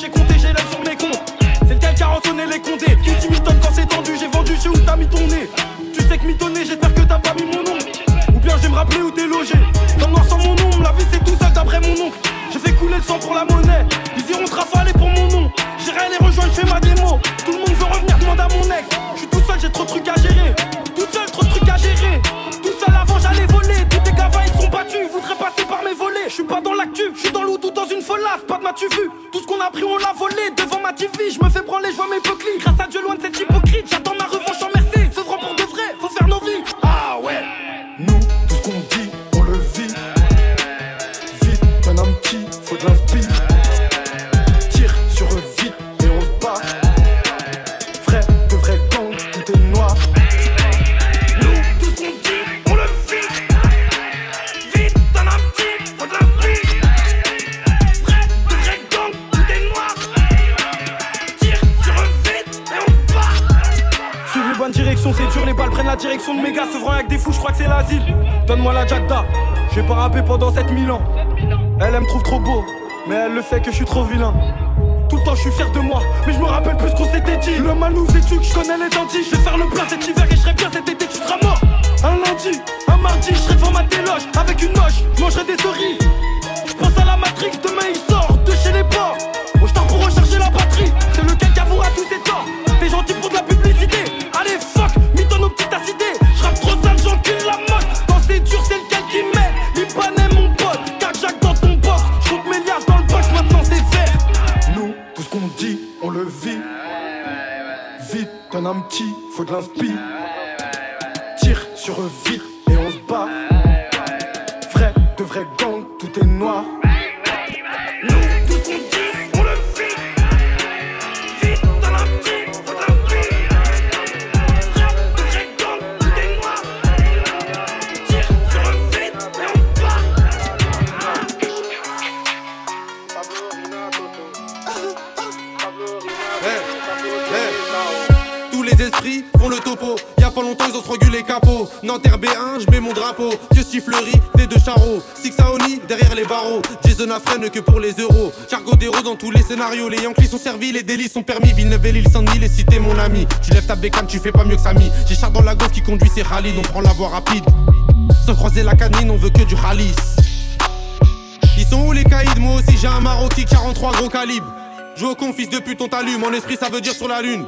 j'ai compté, j'ai l'air sur mes comptes. C'est lequel qui a rançonné les condés. Qui t'y m'étonne quand c'est tendu, j'ai vendu chez où t'as mis ton nez. Tu sais que mitonné, j'espère que t'as pas mis mon nom. Ou bien je vais me rappeler où t'es logé. Dans le noir sans mon nom, la vie c'est tout seul d'après mon oncle. J'ai fait couler le sang pour la monnaie. Ils iront te rafaler pour mon nom. J'irai les rejoindre, je fais ma démo. Tout le monde veut revenir, demande à mon ex. Je suis tout seul, j'ai trop de trucs à gérer. Tout seul, trop de trucs à gérer. Tout seul avant, j'allais voler. Tous tes gavins, ils sont battus. Ils voudraient passer par mes volets. Je suis pas dans l'actu, je suis dans l'oudou, dans une folasse. Pas de m'as-tu vu qu'on a pris, on l'a volé. Devant ma TV, je me fais branler, je vois mes peuclis. Grâce sait que je suis trop vilain. Tout le temps je suis fier de moi, mais je me rappelle plus ce qu'on s'était dit. Le mal nous étue, je connais les dentils. Je vais faire le plein cet hiver vite et on se bat. Nanterre B1, je mets mon drapeau. Que sifflerie, des deux charros. Six Aoni derrière les barreaux. Jason a freine que pour les euros. Chargot d'héros dans tous les scénarios. Les Yankees sont servis, les délits sont permis. Villeneuve et l'île Saint-Denis, les cités, mon ami. Tu lèves ta bécane, tu fais pas mieux que Samy. J'ai Char dans la gauche qui conduit ses rallyes. On prend la voie rapide. Sans croiser la canine, on veut que du ralice. Ils sont où les caïds? Moi aussi j'ai un Maroc 43 gros calibre. Joue au con, fils de pute, on t'allume. Mon esprit, ça veut dire sur la lune.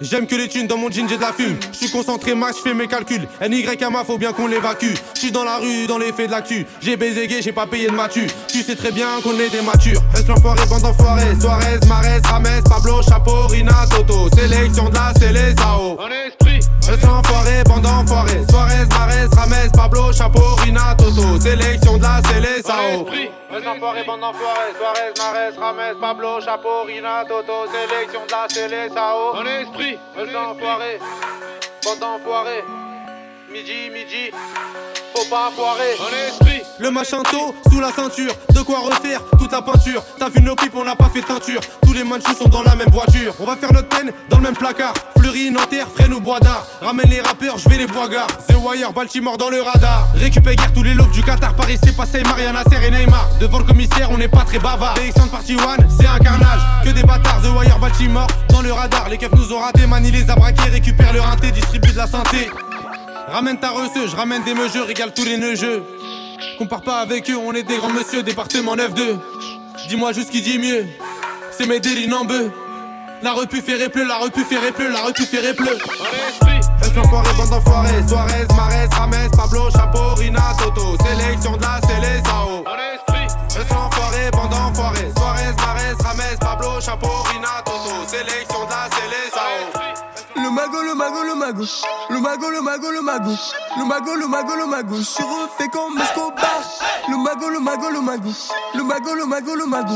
J'aime que les thunes, dans mon jean j'ai de la fume. Je suis concentré max, je fais mes calculs. NYMA, faut bien qu'on l'évacue. Je suis dans la rue, dans les faits de l'actu. J'ai baisé gay, j'ai pas payé de matu. Tu sais très bien qu'on est des matures. Reste l'enfoiré, bande d'enfoirés? Suarez, Marès, Rames, Pablo, Chapeau, Rina, Toto. Sélection de la Célésao. En esprit, Reste l'enfoiré, bande d'enfoirés? Suarez, Marès, Rames, Pablo, Chapeau, Rina, Toto. Sélection de la Célésao. Reste enfoiré, bande d'enfoirés. Suarez, Marès, Rames, Pablo, Chapeau, Rina, Toto. Sélection de la Célésao. En esprit. Reste enfoiré, bande d'enfoirés. Midi, midi. Faut pas foirer. Esprit. Le machin tôt, sous la ceinture, de quoi refaire toute la peinture. T'as vu nos pipes, on n'a pas fait teinture. Tous les manchus sont dans la même voiture. On va faire notre peine dans le même placard. Fleury, Nanterre, freine ou bois d'art. Ramène les rappeurs, je vais les bois-gars. The Wire, Baltimore dans le radar. Récupère guère tous les lobes du Qatar. Paris, c'est passé Mariana, Serre et Neymar. Devant le commissaire, on n'est pas très bavard. Sélection de partie one, c'est un carnage. Que des bâtards, The Wire, Baltimore dans le radar. Les keufs nous ont raté, Mani les a braqués. Récupère le rinté, distribue de la synthé. Ramène ta receuse, je ramène des meugeux, régale tous les neugeux. Compare pas avec eux, on est des grands monsieur, département 9-2. Dis-moi juste qui dit mieux, c'est mes délits en bœuf. La repu fait pleu, la repu fait pleu, la repu fait pleu. Reste l'enfoiré, bande d'enfoirés. Suarez, Marès, Rames, Pablo, Chapeau, Rina, Toto. Sélection de la Célésao. Reste l'enfoiré, bande d'enfoirés. Suarez, Marès, Rames, Pablo, Chapeau, Rina, Toto. Sélection mago, le mago, le mago. Le mago, le mago, le mago. Le mago, le mago, le mago. Je suis refait comme Escobar. Le mago, le mago, le mago. Le mago, le mago, le mago.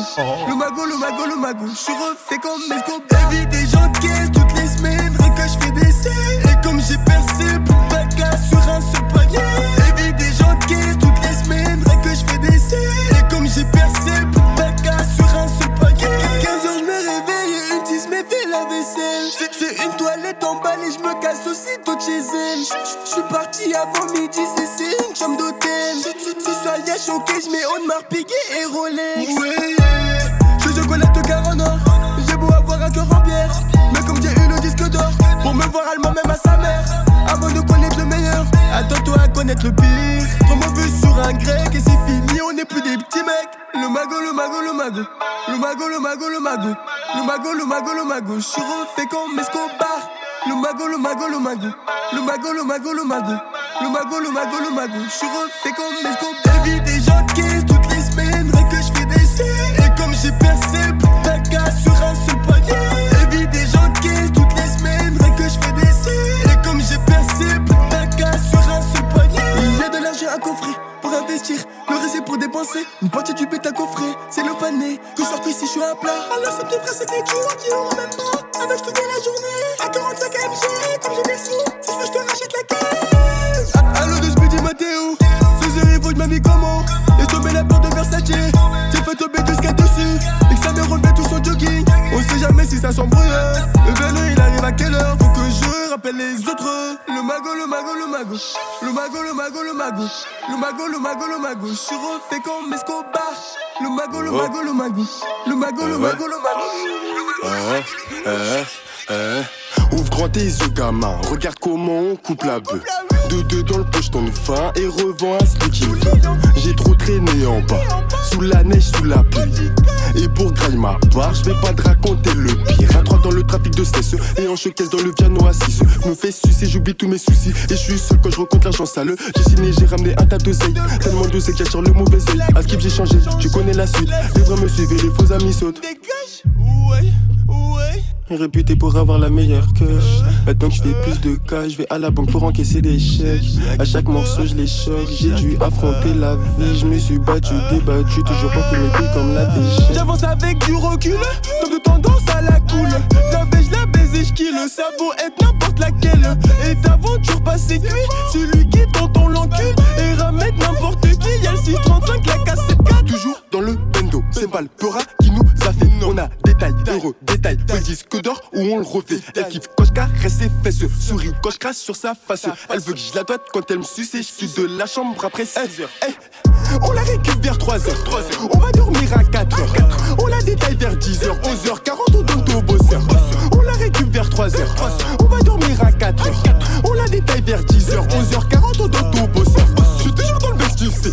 Le mago, le mago, le mago. Je suis refait comme Escobar. Évite des gens toutes les semaines. Rien que je fais des. Et comme j'ai percé, de vacances sur un seul panier. Aussitôt de chez elle. Je suis parti avant midi, c'est une chambre d'hôtel. Ce soir y'a choqué, je mets Audemars Piguet et Rolex. Ouais, je suis chocolate car en or. J'ai beau avoir un cœur en pierre, mais comme j'ai eu le disque d'or, pour me voir allemand même à sa mère. Avant de connaître le meilleur, attends-toi à connaître le pire. Trop mauvais sur un grec et c'est fini, on n'est plus des petits mecs. Le mago, le mago, le mago. Le mago, le mago, le mago. Le mago, le mago, le mago. Je suis refait comme Escobar. Le mago, le mago, le mago. Le mago, le mago, le mago. Le mago, le mago, le mago. Je suis refait comme Escobar. Des gens qui l'argent à coffrer pour investir, le reste pour dépenser. Une partie du bête à coffrer, c'est le fané. Que je sorte ici, je suis à plat. Alors c'est tes frères, c'est des jours qui auront même pas. Avec toute la journée, à 45 MG, comme j'ai des sous. Si je veux, je te rachète la caisse. Ah, Allo de Speedy Matteo, ce soir il faut que je m'habille comment? Et tomber la porte de Versace. J'ai fait tomber sky dessus. Et que ça me relevait tout son jogging. On sait jamais si ça s'embrouille. Le vélo il arrive à quelle heure? Je rappelle les autres. Le mago, le mago, le mago. Le mago, le mago, le mago. Le mago, le mago, le mago. Je suis refait comme Escobar. Le mago, le mago, le mago. Le mago, le mago, le mago. Eh. Ouvre grand tes yeux, gamin. Regarde comment on coupe la bœuf. De deux dans le poche, t'en fin et revends à celui qui veut. J'ai trop traîné en bas, sous la neige, sous la pluie. Et pour grailler ma part, je vais pas te raconter le pire. À droite dans le trafic de cesse et en showcase dans le piano 6. Me fais sucer, j'oublie tous mes soucis. Et je suis seul quand je recompte l'argent sale. J'ai signé, j'ai ramené un tas d'oseilles. Tellement de qu'il y a sur le mauvais œil. À skip, j'ai changé, tu connais la suite. Les vrais me suivent et les faux amis sautent. Dégage, ouais. Réputé pour avoir la meilleure cash. Maintenant que je fais plus de cas, je vais à la banque pour encaisser des chèques. À chaque morceau, je les choque. J'ai dû affronter la vie. Je me suis battu, débattu, toujours porté mes couilles comme la vie. J'avance avec du recul, tant de tendance à la cool. La baisse, la baise et j'kill. Ça vaut être n'importe laquelle. Et d'aventure passée cuit, celui qui t'entend l'encul. Et ramène n'importe qui. Y'a le 635, la cassette 4. Toujours dans le c'est pas le pera qui nous a fait. On a détail, héros, détail. Faut le disque d'or ou on le refait. Elle kiffe je caresse ses fesses, je crache sur sa face. Elle veut que je la doite quand elle me suce et je suis de la chambre après 6 heures. Eh, On la récupère vers 3 heures. On va dormir à 4 heures. On la détaille vers 10 heures. 11h40, on donne au bosseur. On la récupère vers 3 heures. On va dormir à 4 heures. On la détaille vers 10 heures. 11h40, on donne au bosseur. Je suis toujours dans le tu sais.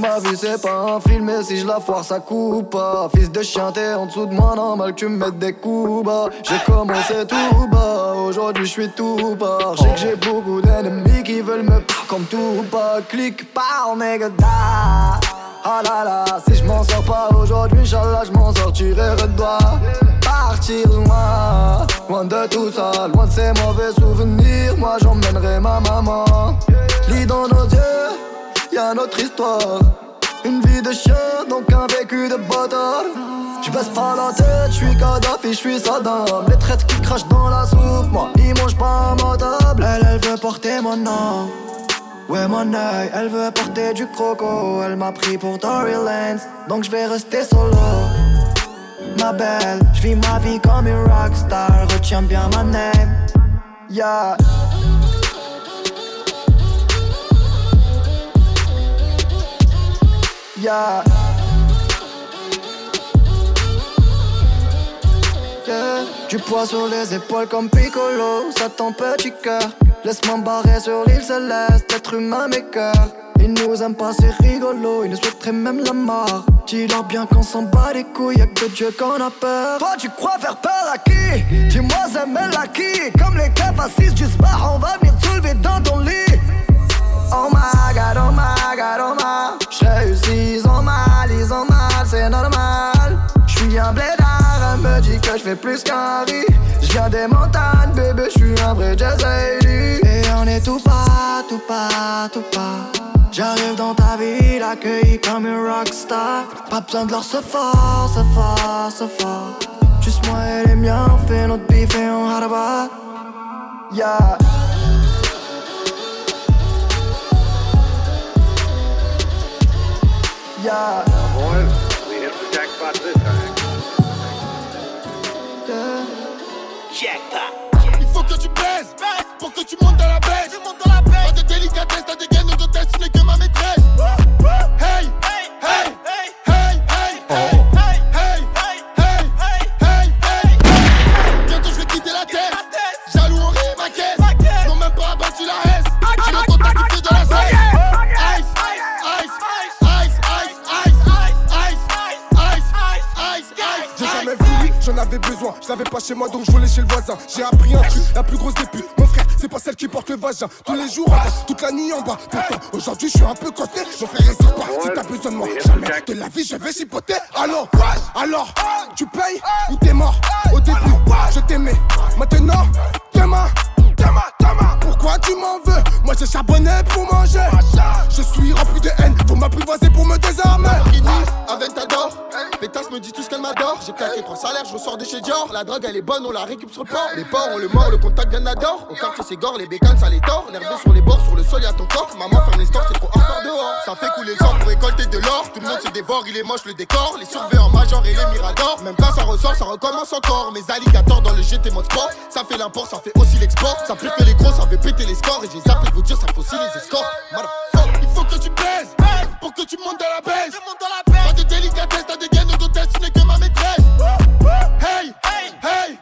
Ma vie c'est pas un film et si je la foire ça coupe pas. Fils de chien t'es en dessous de moi normal que tu me mettes des coups bas. J'ai commencé tout bas, aujourd'hui je suis tout bas. Je sais que j'ai beaucoup d'ennemis qui veulent me p- comme tout bas Clique par da Ah là là, si je m'en sors pas aujourd'hui, Inch'Allah je m'en sortirai redoué Partir loin, loin de tout ça, loin de ces mauvais souvenirs. Moi j'emmènerai ma maman. Lis dans nos yeux Y'a notre histoire. Une vie de chien, donc un vécu de bâtard. J'baisse pas la tête, j'suis Kadhafi, j'suis Saddam. Les traites qui crachent dans la soupe, moi, ils mangent pas à ma table. Elle, elle veut porter mon nom. Ouais, mon œil, elle veut porter du croco. Elle m'a pris pour Tory Lanez, donc j'vais rester solo. Ma belle, j'vis ma vie comme une rockstar. Retiens bien ma name. Yeah. Du poids sur les épaules comme Piccolo, ça ton petit cœur. Laisse-moi barrer sur l'île céleste, être humain mes cœurs. Ils nous aiment pas, c'est rigolo, ils nous souhaiteraient même la mort. Dis-leur bien qu'on s'en bat les couilles, y'a que Dieu qu'on a peur. Toi, tu crois faire peur à qui? Dis-moi, mêle à qui Comme les assises du spa, on va venir soulever dans ton lit. Oh my god, oh my oh ils ont mal, ils ont mal, c'est normal. J'suis un blédard, elle me dit que j'fais plus qu'un riz. J'viens des montagnes, bébé, j'suis un vrai jazz Et on est tout pas, tout pas, tout pas. J'arrive dans ta ville, accueilli comme une rockstar Pas besoin de leur se fort, se fort, se fort. Juste moi et les miens, on fait notre bif et on haraba. Yeah. yeah. Now boys, we hit the jackpot this time. Yeah. Jackpot. Il faut que tu baises, pour que tu montes dans la baisse. Tu montes dans la baisse. Pas de délicatesse, t'as des gaines de tête, tu n'es que ma maîtresse. J'en avais besoin. Je l'avais pas chez moi donc je volais chez le voisin. J'ai appris un truc, la plus grosse des putes. Mon frère, c'est pas celle qui porte le vagin. Tous les jours en bas, toute la nuit en bas. Pourtant, aujourd'hui je suis un peu coté. Frère est sympa. Si t'as besoin de moi, jamais de la vie je vais chipoter. Alors, alors, tu payes ou t'es mort? Au début, je t'aimais. Maintenant, demain, demain, Pourquoi tu m'en veux? Moi j'ai charbonné pour manger. Je suis rempli de haine. Faut m'apprivoiser pour me désarmer. Aventador. Pétasse me dit tout ce qu'elle m'adore. J'ai claqué trois salaires, je ressors de chez Dior. La drogue elle est bonne, on la récup sur le port. Les porcs, on le mord, le contact d'un adore. Au quartier c'est gore, les bécanes ça les tord. Nerveux sur les bords, sur le sol y'a ton corps. Maman ferme les stores, c'est trop hardcore dehors. Ça fait couler le sang pour récolter de l'or. Tout le monde se dévore, il est moche le décor. Les surveillants major et les miradors. Même quand ça ressort, ça recommence encore. Mes alligators dans le GT mode sport. Ça fait l'import, ça fait aussi l'export. Ça pire que les gros, ça fait péter les scores. Et j'ai zappé vous dire, ça aussi les escorts. Motherfuck. Il faut que tu baises pour que tu montes dans la baisse. Pas de délicatesse, t'as des gaines d'hôtesse, tu n'es que ma maîtresse. Hey, hey, hey,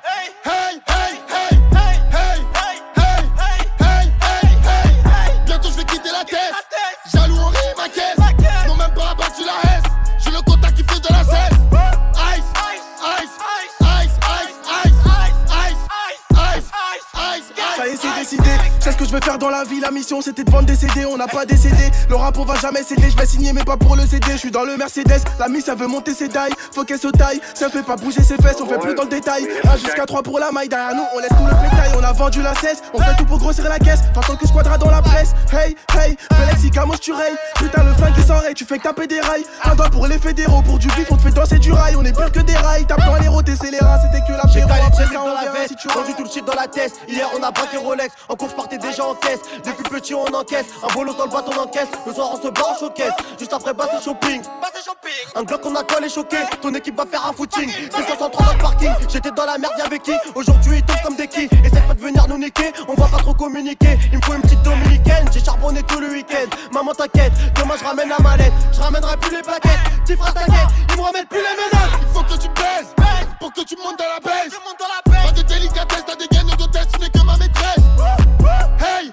dans la vie. La mission c'était de vendre des CD. On n'a pas décédé. Le rap on va jamais céder. Je vais signer, mais pas pour le CD. Je suis dans le Mercedes. La miss elle veut monter ses dailles. Faut qu'elle se taille. Ça fait pas bouger ses fesses. On fait plus dans le détail. 1 jusqu'à 3 pour la maille. Derrière nous, on laisse tout le pétail. On a vendu la cesse. On fait tout pour grossir la caisse. T'entends que squadra dans la presse. Hey, hey. Belexi, Camos, tu rayes. Putain, le flingue il s'enraye. Tu fais que taper des rails. Un doigt pour les fédéraux. Pour du bif, on te fait danser du rail. On est pire que des rails. Tape dans les les rats. C'était que la J'ai ça, dans la veste, si tu vendu tout le shit dans la tête. Hier on a braqué Rolex, en course partait déjà en caisse. Depuis petit on encaisse, un bolos dans le bâton encaisse. Le soir on se bat en showcase, juste après basse shopping. Un Glock on a collé choqué, ton équipe va faire un footing. C'est 503 dans le parking, j'étais dans la merde avec qui? Aujourd'hui ils tombent comme des qui Essaye pas de venir nous niquer, on va pas trop communiquer. Il me faut une petite dominicaine, j'ai charbonné tout le week-end. Maman t'inquiète, demain je ramène la mallette, je ramènerai plus les plaquettes. Petit frère t'inquiète, ils me remettent plus les menottes. Il faut que tu baises pour que tu montes dans la baisse. Pas de délicatesse, t'as des gaines d'hôtesse, tu n'es que ma maîtresse. Hey,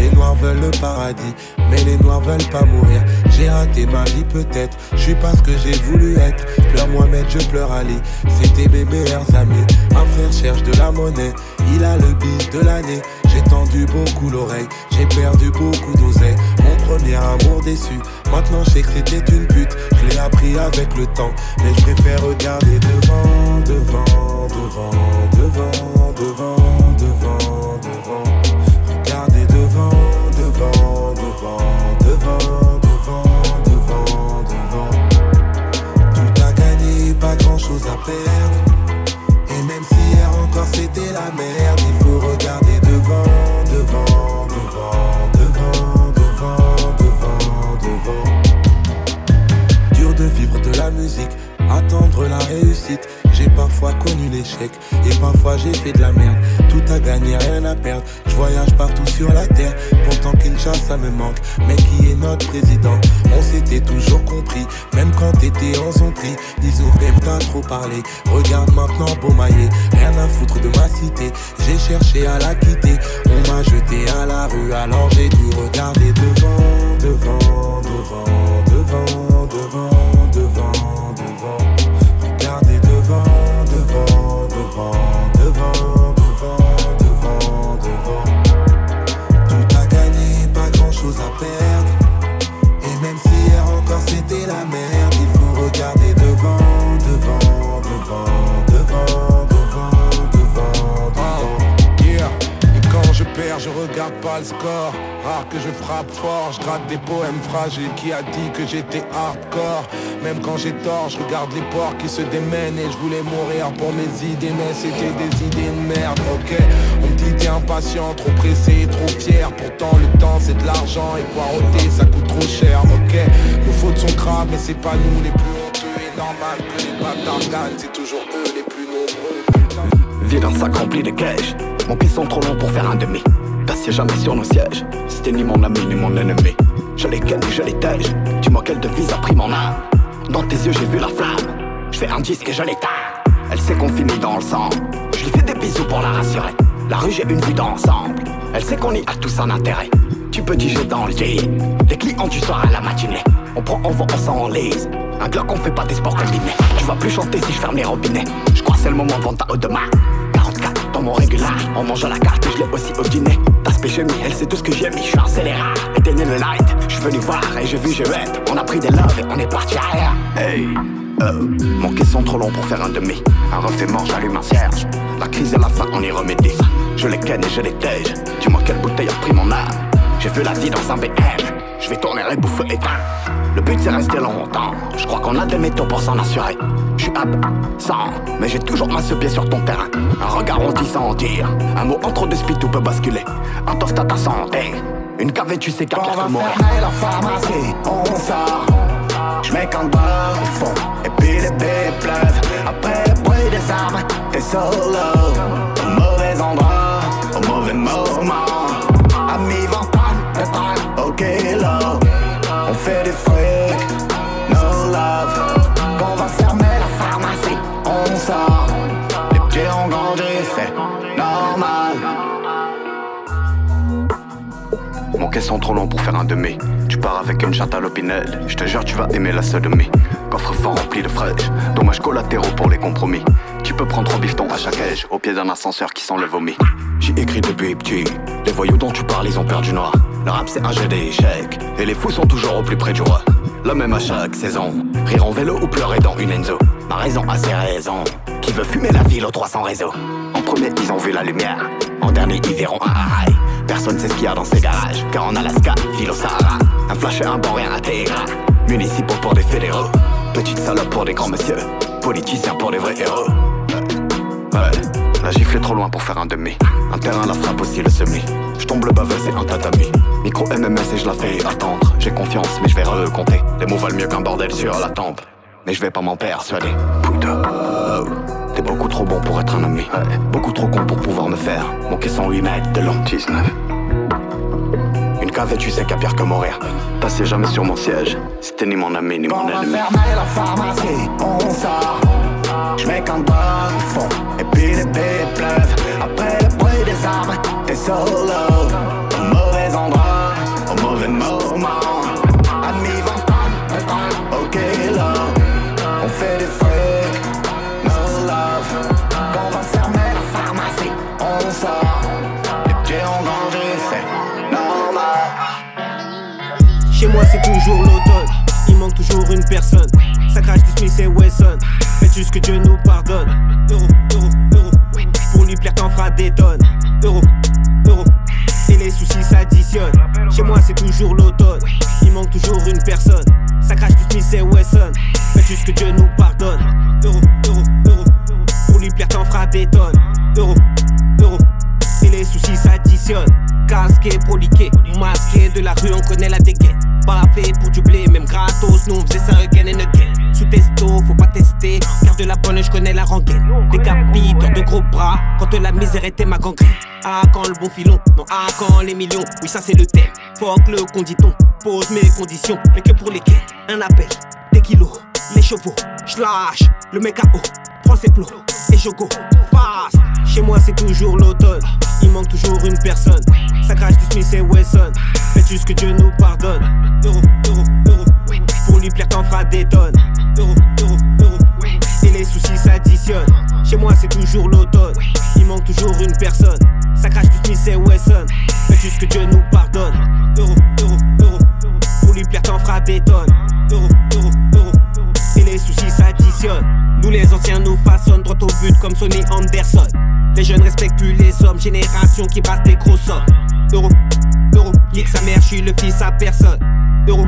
Les noirs veulent le paradis, mais les noirs veulent pas mourir. J'ai raté ma vie peut-être, je suis pas ce que j'ai voulu être. Pleure Mohamed, je pleure Ali, c'était mes meilleurs amis. Un frère cherche de la monnaie, il a le bis de l'année. J'ai tendu beaucoup l'oreille, j'ai perdu beaucoup d'oseille. Mon premier amour déçu, maintenant je sais que c'était une pute. Je l'ai appris avec le temps, mais je préfère regarder devant, devant, devant, devant, pas nous les plus honteux et normal que les bâtards. C'est toujours eux les plus nombreux. Sac rempli de cash. Mon sont trop longs pour faire un demi. T'assieds jamais sur nos sièges. C'était ni mon ami ni mon ennemi. Je les ken et je les tège. Dis-moi quelle devise a pris mon âme. Dans tes yeux, j'ai vu la flamme. Je fais un disque et je l'éteins. Elle sait qu'on finit dans le sang. Je lui fais des bisous pour la rassurer. La rue, j'ai une vue d'ensemble. Elle sait qu'on y a tous un intérêt. Tu peux diger dans le lit. Les clients du soir à la matinée. On prend, on va, on s'enlise. Un glock, on fait pas des sports combinés. Tu vas plus chanter si je ferme les robinets. Je crois c'est le moment de vendre ta haute de main. 44 dans mon régular. On mange à la carte et je l'ai aussi au dîner. T'as j'ai mis, elle sait tout ce que j'ai mis. Je suis un scélérat. Éteignez le light. Je suis venu voir et j'ai vu, j'ai hâte. On a pris des loves et on est parti arrière. Hey. Oh, mon caisson trop long pour faire un demi. Un refait mort, j'allume un cierge. La crise et la fin, on y remédie. Je les ken et je les tège. Dis-moi quelle bouteille a pris mon âme. J'ai vu la vie dans un BM. Je vais tourner les bouffes éteints. Le but c'est rester longtemps. Je crois qu'on a des métaux pour s'en assurer. Je suis absent, mais j'ai toujours ma pied sur ton terrain. Un regard on dit sans dire. Un mot entre deux spits tout peut basculer. Un toast à ta santé. Une cave tu sais qu'à pire que mourir. la pharmacie, on sort. Je mets quand au fond, et puis les bébés pleuvent. Après le bruit des armes, t'es solo. Au mauvais endroit, au mauvais moment. Amis vent de train, ok Caisson trop long pour faire un demi. Tu pars avec une chatte à. Je te jure, tu vas aimer la sodomie. Coffre fort rempli de fraîches. Dommages collatéraux pour les compromis. Tu peux prendre trois bifetons à chaque âge. Au pied d'un ascenseur qui sent le vomi. J'ai écrit depuis petit. Les voyous dont tu parles, ils ont perdu noir. Le rap, c'est un jeu d'échecs. Et les fous sont toujours au plus près du roi. La même à chaque saison. Rire en vélo ou pleurer dans une Enzo. Ma raison a ses raisons. Qui veut fumer la ville aux 300 réseaux? En premier, ils ont vu la lumière. En dernier, ils verront high. Personne sait ce qu'il y a dans ces garages. Car en Alaska, ville au Sahara. Un flash et un bon rien intégral. Municipaux pour des fédéraux. Petite salope pour des grands messieurs. Politiciens pour des vrais héros. Ouais, la gifle est trop loin pour faire un demi. Un terrain, la frappe aussi le semi. Je tombe le baveux, c'est un tatami. Micro MMS et je la fais attendre. J'ai confiance, mais je vais recompter. Les mots valent mieux qu'un bordel sur la tempe. Mais je vais pas m'en persuader. Putain. T'es beaucoup trop bon pour être un ami. Beaucoup trop con pour pouvoir me faire. Mon caisson 8 mètres de long. 19. Une cave tu sais qu'à pire que mourir. Passez jamais sur mon siège. C'était ni mon ami ni mon On va ennemi. fermer la pharmacie, on sort. Je mets quand au fond, et puis les bébés pleuvent. Après le bruit des armes, t'es solo. Au mauvais endroit, toujours l'automne, il manque toujours une personne. Ça crache du Smith et Wesson. Faites juste que Dieu nous pardonne. Euro, euro, euro. Pour lui plaire, t'en feras des tonnes. Euro, euro. Et les soucis s'additionnent. Chez moi c'est toujours l'automne, il manque toujours une personne. Ça crache du Smith et Wesson. Faites juste que Dieu nous pardonne. Euro, euro, euro. Pour lui plaire, t'en feras des tonnes. Euro, euro. Et les soucis s'additionnent. Casqué, proliqué, masqué de la rue, on connaît la dégaine. Pour du blé, même gratos, nous on faisait ça again and again. Sous testo, faut pas tester, car de la bonne, je connais la rengaine. Décapiteur de gros bras, quand la misère était ma gangrène. Ah, quand le bon filon, non, ah, quand les millions, oui, ça c'est le thème. Fuck le conditon, pose mes conditions, mais que pour lesquelles Un appel, des kilos, les chevaux, j'lâche, le mec à eau, prends ses plots, et je go, fast. Chez moi c'est toujours l'automne, il manque toujours une personne. Ça crache du Smith et Wesson, faites juste que Dieu nous pardonne. Euro, euro, euro, pour lui plaire t'en feras des tonnes. Euro, euro, euro, et les soucis s'additionnent. Chez moi c'est toujours l'automne, il manque toujours une personne. Ça crache du Smith et Wesson, faites juste que Dieu nous pardonne. Euro, euro, pour lui plaire t'en feras des tonnes. Les soucis s'additionnent. Nous les anciens nous façonnent droit au but comme Sonny Anderson. Les jeunes respectent plus les hommes, génération qui passe des gros sommes. Euro, euro. Nique sa mère, je suis le fils à personne. Euro,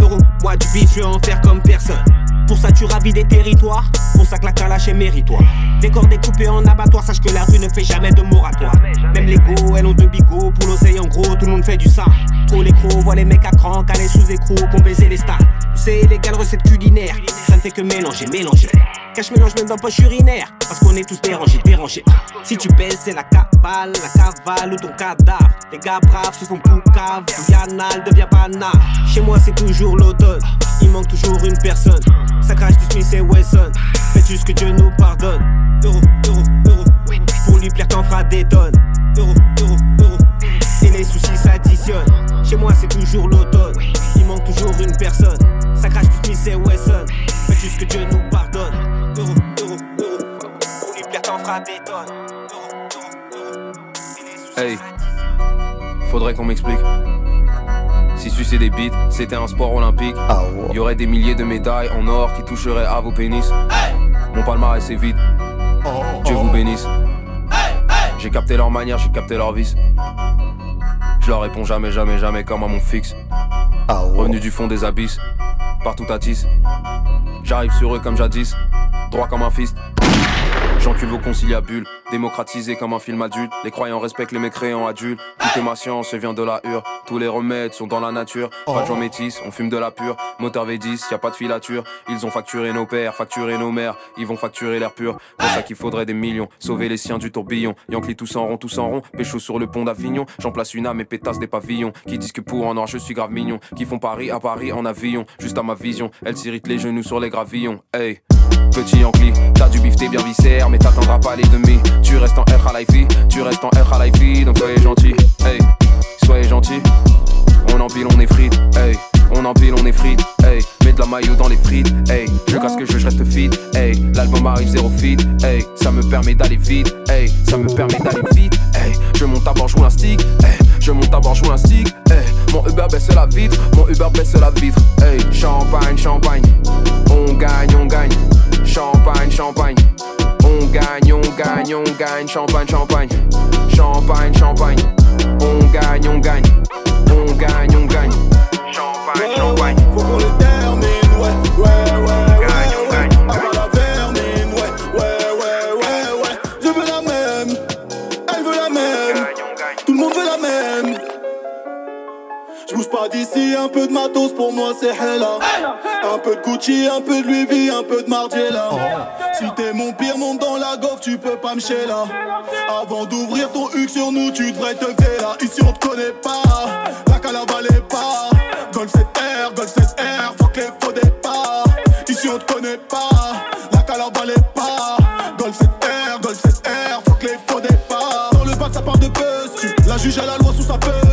euro. Moi du beat, je vais en faire comme personne. Pour ça, tu ravis des territoires. Pour ça que la calache est méritoire. Décor découpé en abattoir, sache que la rue ne fait jamais de moratoire. Même les go, elles ont deux bigots. Pour l'oseille, en gros, tout le monde fait du ça. Trop les crocs, voit les mecs à cran, calés sous écrou, qu'on baiser les stars. Les gales recettes culinaires, ça ne fait que mélanger, mélanger. Cache mélange même dans poche urinaire, parce qu'on est tous dérangés, dérangés. Si tu pèses, c'est la cabale, la cavale ou ton cadavre. Les gars braves se font poucave, Yanal devient banal. Chez moi, c'est toujours l'automne, il manque toujours une personne. Ça crache du Smith et Wesson, faites juste que Dieu nous pardonne. Euro, euro, euro, pour lui plaire, t'en feras des tonnes. Euro, euro, euro, et les soucis s'additionnent. Chez moi, c'est toujours l'automne, il manque toujours une personne. Ça crache du Smith et Wesson, faites juste que Dieu nous pardonne. Euro, euro, euro, pour lui plaire, t'en feras des tonnes. Hey, faudrait qu'on m'explique. Si sucer des bites, c'était un sport olympique. Y aurait des milliers de médailles en or qui toucheraient à vos pénis. Mon palmarès est vide. Dieu vous bénisse. J'ai capté leur manière, j'ai capté leur vice. Je leur réponds jamais, jamais, jamais comme à mon fixe. Revenu du fond des abysses, partout à 10. J'arrive sur eux comme jadis, droit comme un fist. J'encule vos conciliabules, démocratisé comme un film adulte. Les croyants respectent les mécréants adultes. Toute ma science vient de la hure. Tous les remèdes sont dans la nature. Pas de gens métis, on fume de la pure. Moteur V10, y a pas de filature. Ils ont facturé nos pères, facturé nos mères. Ils vont facturer l'air pur. Pour ça qu'il faudrait des millions. Sauver les siens du tourbillon. Yankee tous en rond, tous en rond. Pécho sur le pont d'Avignon. J'en place une âme et pétasse des pavillons. Qui disent que pour en or je suis grave mignon. Qui font Paris à Paris en avion. Juste à ma vision. Elle s'irrite les genoux sur les gravillons. Hey. Petit Yankee, t'as du bif, t'es bien viscère, mais t'atteindras pas les demi. Tu restes en R à life, tu restes en R à life, donc soyez gentil, hey, soyez gentil. On empile, on est frites, hey, on empile, on est frites, hey, mets de la maillot dans les frites, hey, je casse que je, je reste fit, hey, l'album arrive zéro fit, hey, ça me permet d'aller vite, hey, ça me permet d'aller vite, hey, je monte à bord, je roule un stick, hey, je monte à bord, je roule un stick, hey, mon Uber baisse la vitre, mon Uber baisse la vitre, hey, champagne, champagne, on gagne, on gagne. Champagne, champagne. On gagne, on gagne, on gagne. Champagne, champagne. Champagne, champagne. On gagne, on gagne. On gagne, on gagne. D'ici, un peu de matos pour moi c'est Hella. Un peu de Gucci, un peu de Louis V, un peu de Margiela. Si t'es mon pire monde dans la gaufre, tu peux pas me là. Avant d'ouvrir ton huc sur nous, tu devrais te là. Ici on te connaît pas, la calavalait pas. Golf 7R, Golf 7R, fuck les faux départs. Ici on te connaît pas, la calavalait pas. Golf 7R, Golf 7R, fuck les faux départs. Dans le bac ça part de buzz, tu la juge à la loi sous sa peuche.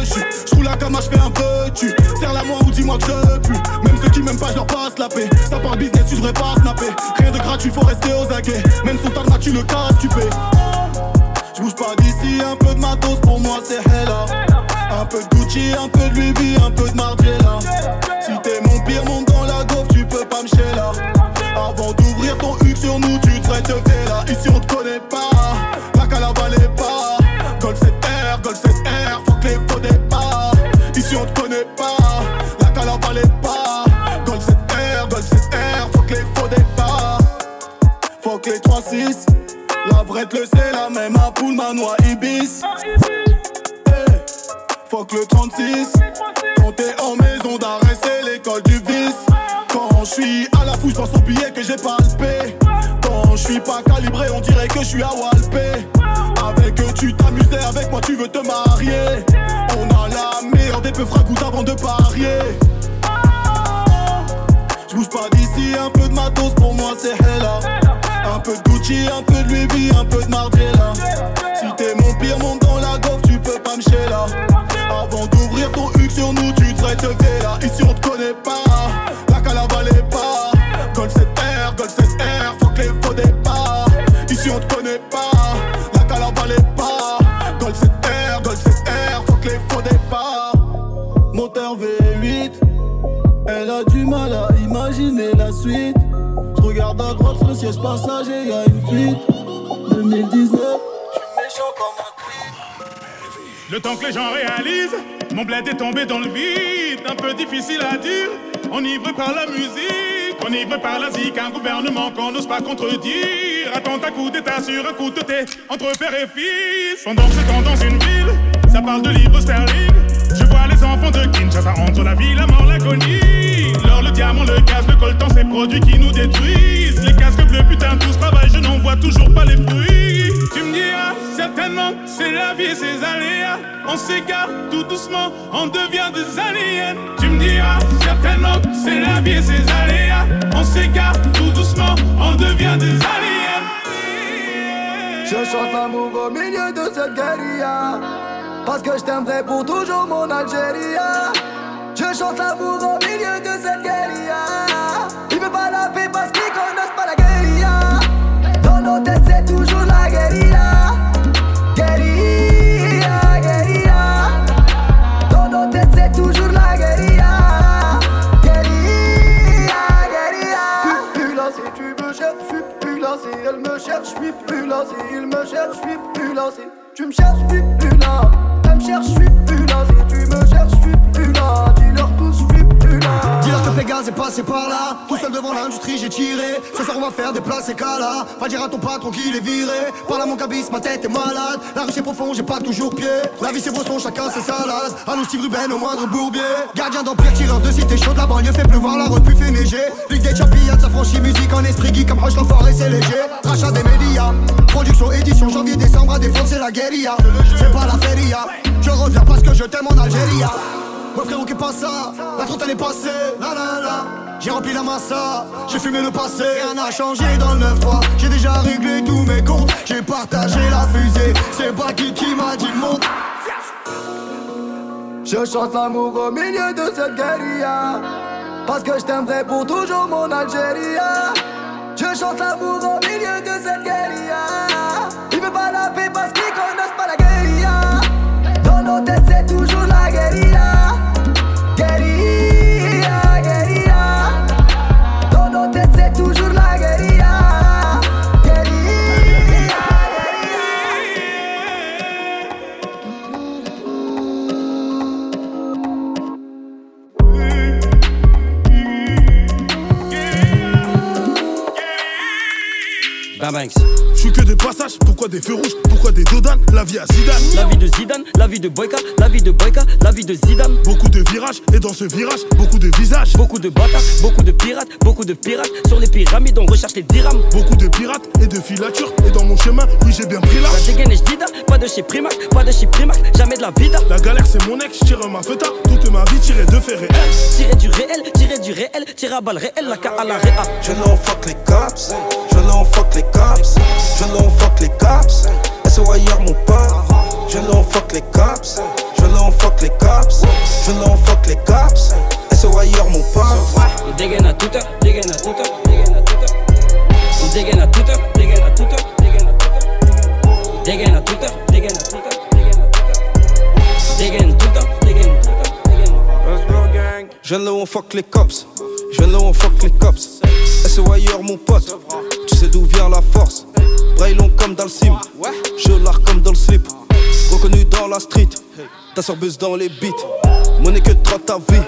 Je fais un peu, tu serre la moi ou dis-moi que je pue. Même ceux qui m'aiment pas, je leur passe la paix. Ça part business, tu devrais pas snapper. Rien de gratuit, faut rester aux aguets. Même son tarma, tu le casses, tu paies. Je bouge pas d'ici, un peu de matos pour moi c'est Hella. Un peu de Gucci, un peu de Louis V, un peu de Margiela. Si t'es mon pire monde dans la gaufre, tu peux pas me là. Avant d'ouvrir ton huc sur nous, tu traites là. Ici on te connaît pas, la vraie te le sait, la même à poule, manoir, Ibis. Hey, Fuck le 36, quand t'es en maison d'arrêt, c'est l'école du vice. Quand je suis à la fouille, je pense au billet que j'ai palpé. Quand je suis pas calibré, on dirait que je suis à Walpé. Avec eux, tu t'amusais, avec moi, tu veux te marier. On a la meilleure des peu fragouttes avant de parier. Je bouge pas d'ici, un peu de matos pour moi c'est Hella. Un peu de Gucci, un peu de Louis un peu de Margiela. Si t'es mon pire monde dans la gaufre, tu peux pas me là. Avant d'ouvrir ton huc sur nous, tu traites là. Ici on te connaît pas, siège passager, y a une fuite. 2019, je méchant comme un Le temps que les gens réalisent Mon bled est tombé dans le vide, un peu difficile à dire. Enivré par la musique, enivré par la zik, un gouvernement qu'on n'ose pas contredire. Attends un coup d'état sur un coup de thé, entre père et fils. Pendant que c'est dans une ville, ça parle de livres sterling. Je vois les enfants de Kinshasa entre la vie, la mort, l'agonie. Le diamant, le gaz, le coltan, ces produits qui nous détruisent. Les casques bleus, putain, tout ce travail, je n'en vois toujours pas les fruits. Tu me diras, certainement, c'est la vie et ses aléas. On s'égare tout doucement, on devient des aliens. Tu me diras, certainement, c'est la vie et ses aléas. On s'égare tout doucement, on devient des aliens. Je chante l'amour au milieu de cette guérilla. Parce que je t'aimerai pour toujours mon Algérie. Je chante l'amour au milieu de cette guérilla. Il veut pas la paix parce qu'ils connaissent pas la guérilla. Dans nos têtes, c'est toujours la guérilla. Guérilla, guérilla. Dans nos têtes, c'est toujours la guérilla. Guérilla, guérilla. Plus là si tu me cherches, je suis plus là si elle me cherche, je suis plus là si il me cherche, je suis plus là si tu me cherches, je suis plus là. Elle me cherche, je suis plus là Dis-leur que Pégase est passé par là. Tout seul devant l'industrie, j'ai tiré. Ce soir, on va faire des places et cala. Va dire à ton patron qu'il est viré. Par là, mon cabis, ma tête est malade. La rue, c'est profond, j'ai pas toujours pied. La vie, c'est beau son, chacun ses salades. Allons, Steve Ruben, au moindre bourbier. Gardien d'empire, tireur de cité chaude. La banlieue fait pleuvoir, la repu fait neiger. Ligue des champions, ça franchit musique en esprit geek. Comme Roche, l'enfoiré, c'est léger. Rachat des médias. Production, édition, janvier, décembre, à défendre, c'est la guérilla. C'est pas la feria. Je reviens parce que je t'aime en Algérie. Mon frérot qui passe ça, la trentaine est passée, la la la. J'ai rempli la massa, j'ai fumé le passé, rien n'a changé dans le 9-3. J'ai déjà réglé tous mes comptes, j'ai partagé la fusée. C'est pas qui qui m'a dit monte. Je chante l'amour au milieu de cette guérilla. Parce que je t'aimerai pour toujours mon Algérie. Je chante l'amour au milieu de cette guérilla. Banks. Je suis que des passages, pourquoi des feux rouges, pourquoi des dodanes, la vie à Zidane. La vie de Zidane, la vie de Boyka, la vie de Boyka, la vie de Zidane. Beaucoup de virages, et dans ce virage, beaucoup de visages. Beaucoup de bâtards, beaucoup de pirates, beaucoup de pirates. Sur les pyramides, on recherche les dirhams. Beaucoup de pirates et de filatures, chemin, oui j'ai bien pris La large. dégaine est jdida, pas de chez Primac, pas de chez Primac, jamais de la vida. La galère c'est mon ex, je tire ma feta, toute ma vie tirée de fait réel. Tirer du réel, tirer du réel, tirer à balle réel, la K à la réa. Je l'en fuck les cops, je l'en fuck les cops, je l'en fuck les cops. SOIR mon pote, je l'en fuck les cops, je l'en fuck les cops, je l'en fuck les cops. SOIR mon pote. On dégaine à toute heure, dégaine à toute heure, dégaine à toute heure. On dégaine à toute heure, dégaine à toute heure, Dégaine à toute heure, dégaine à toute heure, à toute heure. Dégaine tout temps, dégaine tout temps, dégaine. Je viens là où on fuck les cops, je viens là où on fuck les cops. SOIR mon pote, tu sais d'où vient la force. Braille long comme dans le sim, je l'art comme dans le slip. Reconnu dans la street, ta sorbeuse dans les beats. Monnaie que trop ta vie.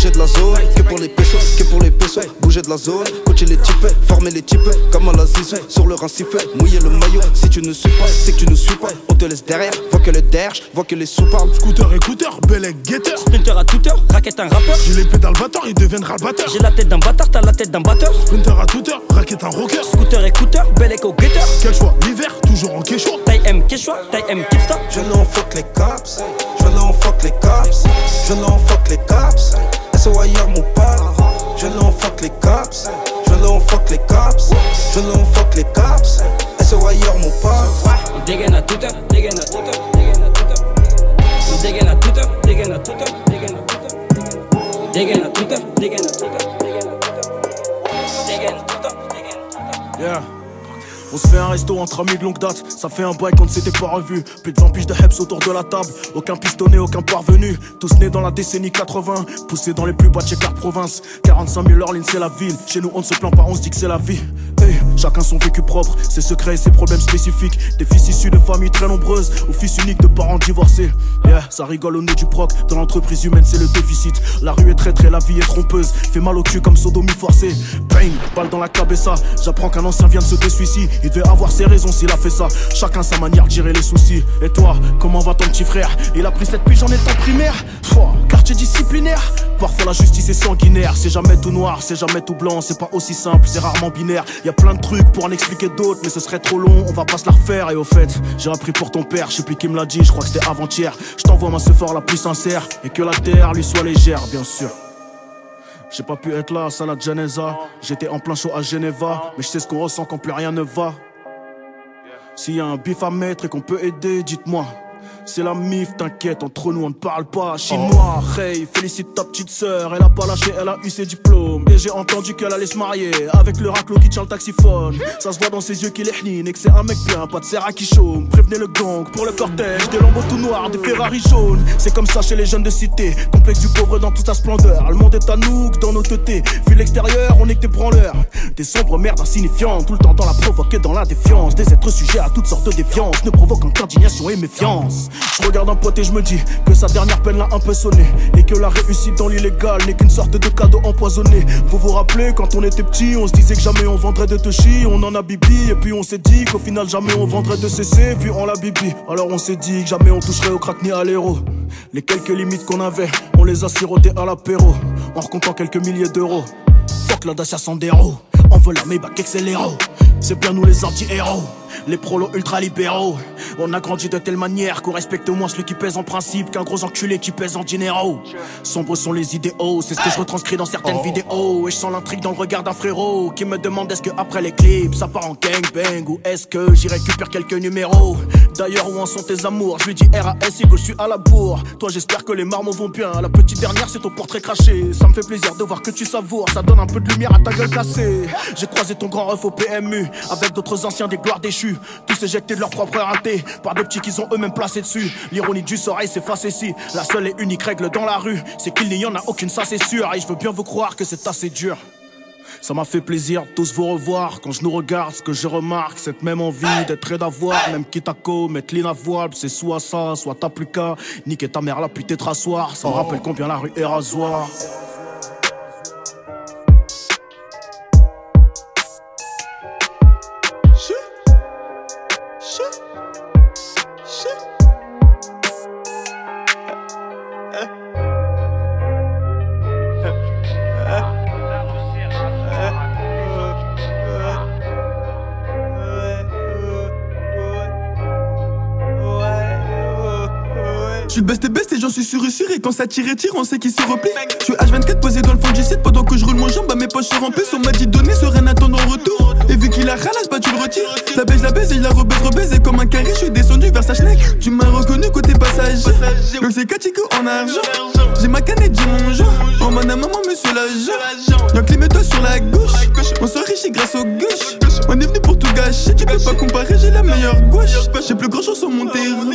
Bouger de la zone, que pour les pesos, que pour les pesos. Bouger de la zone, coacher les types, former les types, comme à la zizou, sur le rincifet, mouiller le maillot. Si tu ne suis pas, c'est que tu ne suis pas. On te laisse derrière, vois que le derge, vois que les sous-parles. Scooter, écouteur, bel guetteur. Sprinter à toute heure, raquette un rappeur. J'ai les pédales batteur, il deviendra le batteur. J'ai la tête d'un bâtard, t'as la tête d'un batteur. Sprinter à toute heure, raquette un rocker. Scooter écouteur, bel écho guetteur. Quel choix, l'hiver, toujours en quechua. Taille M quechua, taille M kipsta. Je l'en fuck les cops, je l'en fuck les cops, je l'en fuck les cops. SOIR mon pote, je l'en fuck les cops, je l'en fuck les cops, je l'en fuck les cops. SOIR mon pote. On dégaine à toute heure, dégaine à toute heure, dégaine à toute heure. On dégaine à toute heure, dégaine à toute heure, dégaine à heure. Dégaine à toute heure, dégaine à toute heure, dégaine à toute heure. Dégaine tout le temps, dégaine tout le temps. Yeah. On se fait un resto entre amis de longue date. Ça fait un bail qu'on ne s'était pas revu. Plus de 20 piges de heps autour de la table. Aucun pistonné, aucun parvenu. Tous nés dans la décennie 80. Poussés dans les plus bas de chez Province. 45 000 Orlines, c'est la ville. Chez nous, on ne se plaint pas, on se dit que c'est la vie. Hey, chacun son vécu propre, ses secrets et ses problèmes spécifiques. Des fils issus de familles très nombreuses. Ou fils uniques de parents divorcés. Yeah, ça rigole au nez du proc. Dans l'entreprise humaine, c'est le déficit. La rue est très très, la vie est trompeuse. Fait mal au cul comme sodomie forcée. Bang, balle dans la cabessa. J'apprends qu'un ancien vient de se suicide. Il devait avoir ses raisons s'il a fait ça. Chacun sa manière de gérer les soucis. Et toi, comment va ton petit frère? Il a pris cette pige en étant primaire. Pouah, quartier disciplinaire. Parfois la justice est sanguinaire. C'est jamais tout noir, c'est jamais tout blanc. C'est pas aussi simple, c'est rarement binaire. Y a plein de trucs pour en expliquer d'autres, mais ce serait trop long. On va pas se la refaire. Et au fait, j'ai appris pour ton père. Je sais plus qui me l'a dit, je crois que c'était avant-hier. Je t'envoie ma fort la plus sincère. Et que la terre lui soit légère, bien sûr. J'ai pas pu être là, ça la Genesa. J'étais en plein show à Geneva, mais je sais ce qu'on ressent quand plus rien ne va. S'il y a un bif à mettre et qu'on peut aider, dites-moi. C'est la mif, t'inquiète, entre nous on ne parle pas chinois. Hey, félicite ta petite sœur, elle a pas lâché, elle a eu ses diplômes. Et j'ai entendu qu'elle allait se marier avec le raclo qui tient le taxiphone. Ça se voit dans ses yeux qu'il est hnine et que c'est un mec bien, pas de serre qui chaume. Prévenez le gang pour le cortège, des lambeaux tout noirs, des Ferrari jaunes. C'est comme ça chez les jeunes de cité, complexe du pauvre dans toute sa splendeur. Le monde est à nous, dans nos têtes. Vu l'extérieur, on est que des branleurs. Des sombres merdes insignifiantes, tout le temps dans la provoque et dans la défiance. Des êtres sujets à toutes sortes de défiance, ne provoquant qu'indignation et méfiance. Je regarde un pote et je me dis que sa dernière peine l'a un peu sonné. Et que la réussite dans l'illégal n'est qu'une sorte de cadeau empoisonné. Vous vous rappeler, quand on était petit, on se disait que jamais on vendrait de Toshi. On en a bibi, et puis on s'est dit qu'au final jamais on vendrait de CC. Puis on l'a bibi. Alors on s'est dit que jamais on toucherait au crack ni à l'héros. Les quelques limites qu'on avait, on les a sirotés à l'apéro. En recomptant quelques milliers d'euros. Fuck la Dacia Sandero. On veut la Maybach Accélero. C'est bien nous les anti-héros. Les prolos ultra libéraux. On a grandi de telle manière qu'on respecte moins celui qui pèse en principe qu'un gros enculé qui pèse en dinero. Sombres sont les idéaux, c'est ce que je retranscris dans certaines vidéos. Et je sens l'intrigue dans le regard d'un frérot qui me demande est-ce que après les clips ça part en gangbang ou est-ce que j'y récupère quelques numéros. D'ailleurs, où en sont tes amours? Je lui dis RAS, je suis à la bourre. Toi, j'espère que les marmots vont bien. La petite dernière, c'est ton portrait craché. Ça me fait plaisir de voir que tu savoures. Ça donne un peu de lumière à ta gueule cassée. J'ai croisé ton grand ref au PMU avec d'autres anciens des gloires Tous éjectés de leur propre raté par des petits qu'ils ont eux-mêmes placés dessus. L'ironie du sort c'est ici. La seule et unique règle dans la rue, c'est qu'il n'y en a aucune, ça c'est sûr. Et je veux bien vous croire que c'est assez dur. Ça m'a fait plaisir tous vous revoir. Quand je nous regarde, ce que je remarque, cette même envie d'être et d'avoir. Même quitte à commettre l'inavouable, c'est soit ça, soit t'as plus qu'à. Niquer ta mère là, puis t'être asseoir. Ça me rappelle combien la rue est rasoir. Je suis le best des best et j'en suis sûr et sûr Et quand ça tire et tire on sait qu'il se replie Je suis H24 posé dans le fond du site Pendant que je roule mon jambe bah mes poches se remplissent On m'a dit donner ce rien attend en retour. Et vu qu'il a ralasse bah tu le retires. La baise la baise et la rebaise rebaise Et comme un carré je suis descendu vers sa schneck Tu m'as reconnu côté passager Le c'est Kachiko en argent. J'ai ma canette j'ai mon genre. En mode à maman monsieur l'agent. Y'a clime-toi sur la gauche. On s'enrichit grâce aux gauches. On est venu pour tout gâcher. Tu peux pas comparer j'ai la meilleure gauche. J'ai plus grand chose sur mon terrain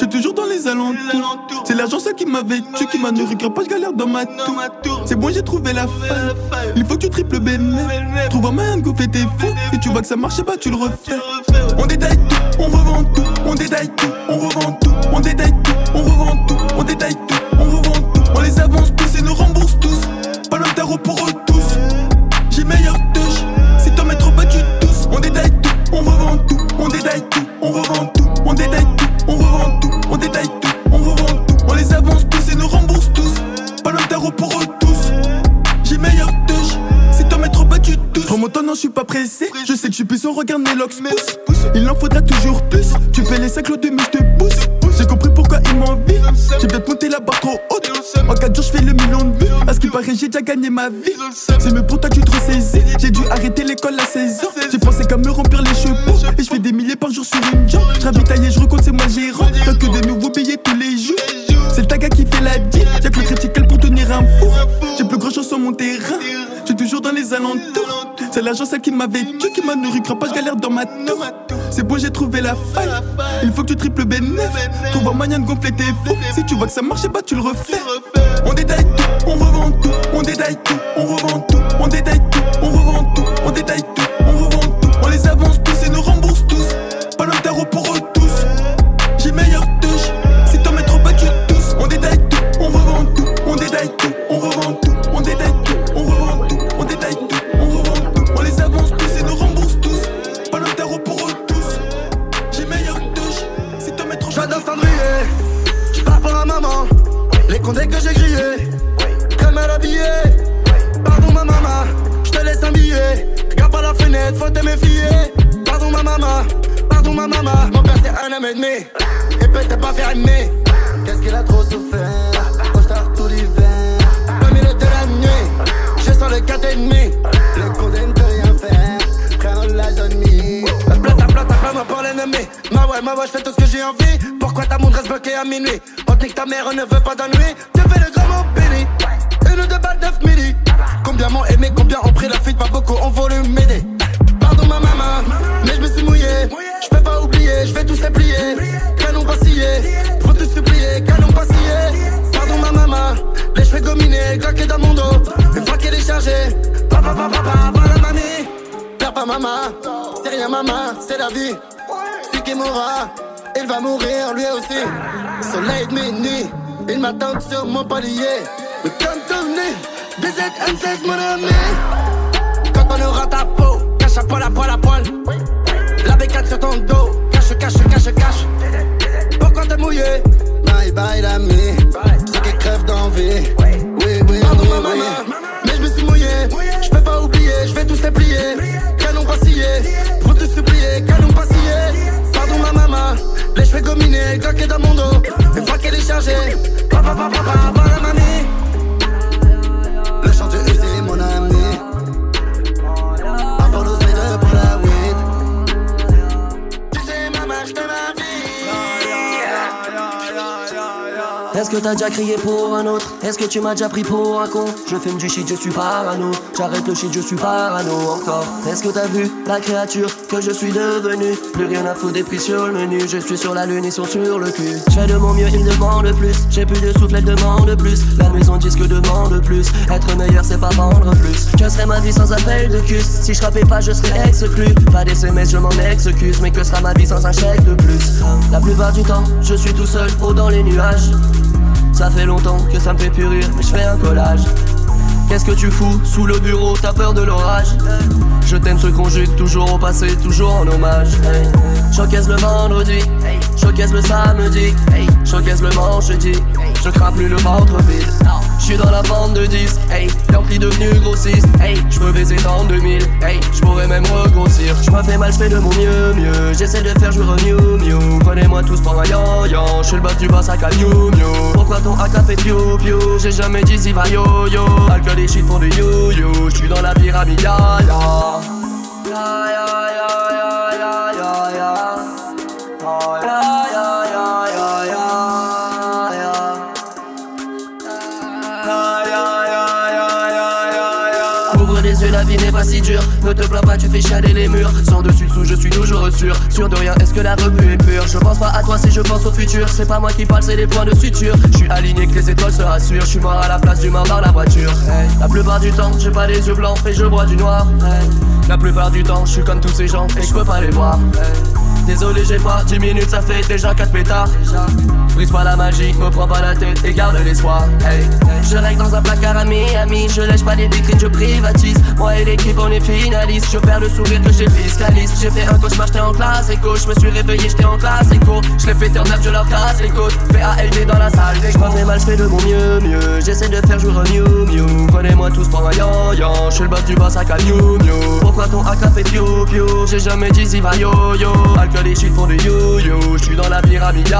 J'suis toujours dans les alentours c'est l'argent seul qui m'a vêtu, qui m'a nourri, pas je galère dans ma tour. C'est bon, j'ai trouvé la fin. Il faut que tu triples bénéf. Trouve un moyen de gonfler tes fous. Et tu vois que ça marche pas, tu le refais. On détaille tout, on revend tout. On détaille tout, on revend tout. On détaille tout, on revend tout. On détaille tout, on revend tout. On les avance tous et nous rembourse tous. Pas tarot pour eux tous. J'ai meilleur que regarde mes locks pousse. Il en faudra toujours plus. Tu paies les 5 lots de mais je te pousse. J'ai compris pourquoi il m'envie. J'ai peut-être monté la barre trop haute. En 4 jours, je fais le million de vues. À ce qui paraît, j'ai déjà gagné ma vie. C'est mieux pour toi, tu te ressaisis. J'ai dû arrêter l'école à 16 ans. J'ai pensé qu'à me remplir les cheveux. C'est l'argent celle qui m'avait tué, qui m'a nourri, je galère dans ma tour. C'est beau, j'ai trouvé la faille. Il faut que tu triples bénéf. Trouve un moyen de gonfler tes fous. Si tu vois que ça marche pas, tu le refais. On détaille tout, on revend tout. On détaille tout, tu m'as déjà pris pour un con. Je fume du shit, je suis parano. J'arrête le shit, je suis parano. Encore. Est-ce que t'as vu la créature que je suis devenu Plus rien à foutre des prix sur le menu Je suis sur la lune, ils sont sur le cul. Je fais de mon mieux, ils me demandent plus. J'ai plus de souffle, elles demandent plus. La maison disque demande plus. Être meilleur, c'est pas vendre plus. Que serait ma vie sans appel de cus Si je frappais pas, je serais exclu. Pas des SMS, je m'en excuse. Mais que sera ma vie sans un chèque de plus? La plupart du temps, je suis tout seul, haut dans les nuages ça fait longtemps que ça me fait plus mais je fais un collage. Qu'est-ce que tu fous sous le bureau, t'as peur de l'orage? Je t'aime se conjugue toujours au passé, toujours en hommage. J'encaisse le vendredi, j'encaisse le samedi, j'encaisse le jeudi. Je crains plus le ventre vide. Je suis dans la bande de 10, hey. l'ampli devenu grossiste. Hey. Je peux baiser dans 2000, hey. je pourrais même regrossir. Je me fais mal, je fais de mon mieux, mieux. J'essaie de faire, je renew, mieux. Prenez-moi tous pour un yan. Je suis le boss du boss à miou miou. Pourquoi ton AK fait piou piou J'ai jamais dit si va yo yo. Alcool et shit font du yo yo. Je suis dans la pyramide, ya ya Ne te plains pas, tu fais chialer les murs. Sans dessus dessous, je suis toujours sûr. Sûr de rien, est-ce que la revue est pure? Je pense pas à toi si je pense au futur. C'est pas moi qui parle, c'est les points de suture. Je suis aligné que les étoiles se rassurent. Je suis mort à la place du mort dans la voiture. La plupart du temps, j'ai pas les yeux blancs et je bois du noir. La plupart du temps, je suis comme tous ces gens et je peux pas les voir. Désolé, j'ai pas 10 minutes, ça fait déjà 4 pétards. Brise pas la magie, me prends pas la tête et garde l'espoir. Hey. Je règle dans un placard à Miami, je lèche pas les vitrines, je privatise. Moi et l'équipe, on est finaliste. Je perds le sourire que j'ai fiscaliste. J'ai fait un cauchemar, j'étais en classe éco. Je me suis réveillé, j'étais en classe éco. Je l'ai fait en je leur casse les côtes. PALD dans la salle Je me fais mal, je fais de mon mieux, mieux. J'essaie de faire jour un mieux, mieux. Prenez-moi tous pour un yan yan. Je suis le boss du boss à miou. Pourquoi ton AK fait piou piou? J'ai jamais dit si va yo yo. Alcool et shit font du yo yo. Je suis dans la pyramide,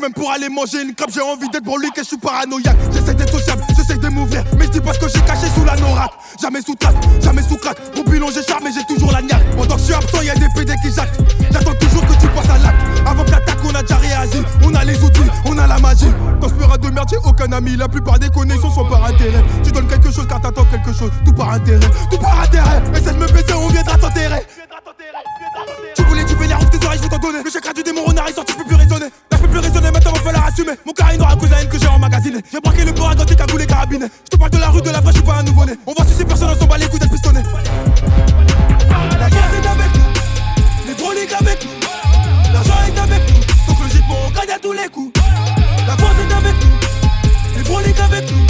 même pour aller manger une crêpe, j'ai envie d'être pour lui que je suis paranoïaque. J'essaie d'être sociable, j'essaie de m'ouvrir, mais je dis pas ce que j'ai caché sous la norac. Jamais sous trac, jamais sous crack. Mon pilon j'ai charmé, j'ai toujours la niaque. Pendant que je suis absent, y a des PD qui jactent. J'attends toujours que tu passes à l'acte. Avant que l'attaque, on a déjà réagi. On a les outils, on a la magie. Ce mur de merde, j'ai aucun ami. La plupart des connexions sont par intérêt. Tu donnes quelque chose car t'attends quelque chose. Tout par intérêt, tout par intérêt. Essaie de me baiser, on viendra t'enterrer. Tu voulais du vénère, ouvre tes oreilles, je vais t'en donner. Le chakra du démon est sorti, je peux plus raisonner. Je plus raisonner, maintenant va falloir assumer. Mon carré noir à cause de la haine que j'ai emmagasiné. J'ai braqué le port à ganthique à les carabinés. Je te parle de la rue, de la vraie, je pas un nouveau-né. On va sucer personne, on s'en bat les pistonné. La force est avec nous, les broliques avec nous. L'argent est avec nous, donc logiquement on gagne à tous les coups. La force est avec nous, les broliques avec nous.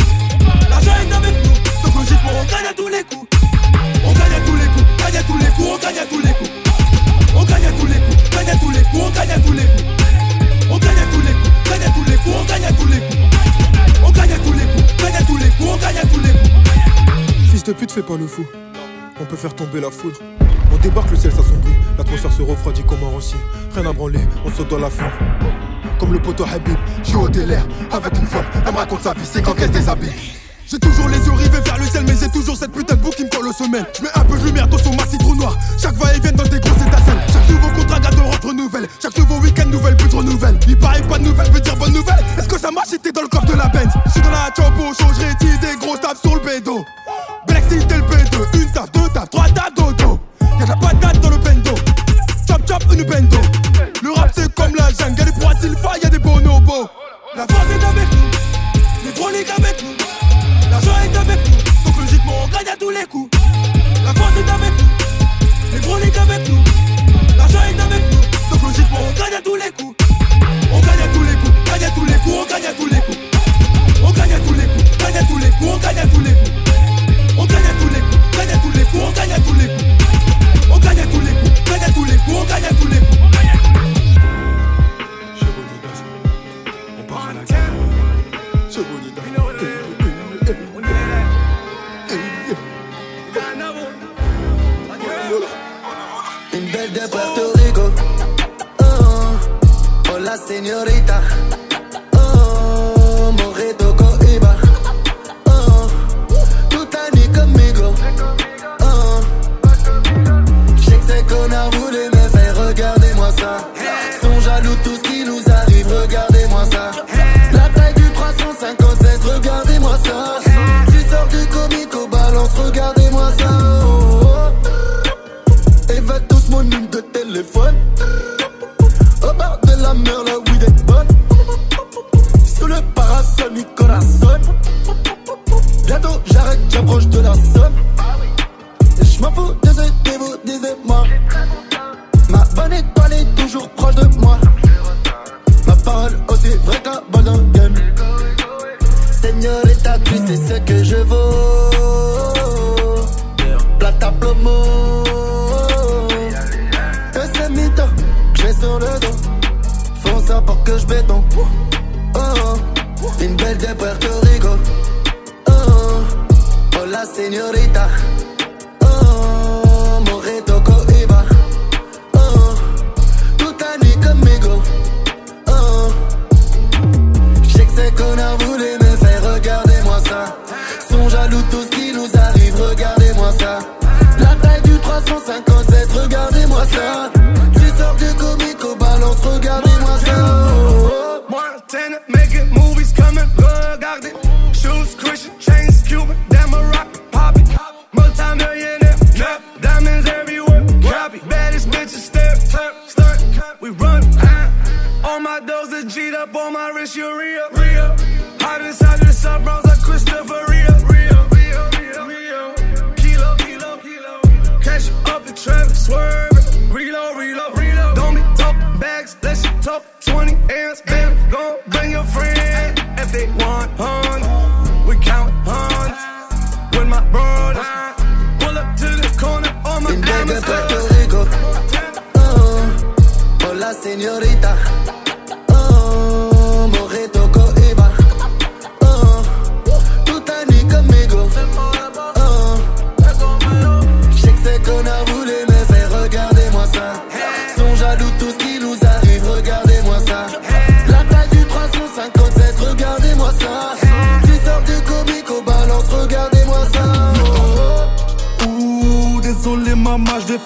L'argent est avec nous, donc logiquement on gagne à tous les coups. On gagne à tous les coups, gagne tous les coups, on gagne à tous les coups. On gagne à tous les coups, gagne à tous les coups, on gagne à tous les coups. De pute, fais pas le fou. On peut faire tomber la foudre. On débarque, le ciel s'assombrit. L'atmosphère se refroidit comme un rossier. Rien à branler, on saute dans la foule. Comme le poteau Habib, je suis au délire avec une folle. Elle me raconte sa vie, c'est quand qu'elle se déshabille. J'ai toujours les yeux rivés vers le ciel, mais j'ai toujours cette putain de boucle qui me colle au semelle. Je mets un peu de lumière dans son massif trop noir. Chaque va-et-vient dans des grosses étincelles. Chaque nouveau contrat garde rentre nouvelle. Chaque nouveau week-end, nouvelle putre nouvelle. Il paraît pas de nouvelles, veut dire bonne nouvelle. Est-ce que ça marche t'es dans le corps de la Benz Je suis dans la chambre, chaud, je rétise des grosses tables sur le bédo. Le bédo. Une table, deux tables, trois tables, dodo. Y'a de la patate dans le bendo. Chop chop, une bendo. Le rap c'est comme la jungle, y'a des poids sylpha, y'a des bonobos. La force est avec nous, les broliques avec nous. L'argent est avec nous, donc logiquement on gagne à tous les coups. La force est avec nous, les broliques avec nous. L'argent est avec nous, donc logiquement on gagne à tous les coups. On gagne à tous les coups, gagne à tous les coups, on gagne à tous les coups. Une belle de Puerto Rico. Oh, oh, hola señorita.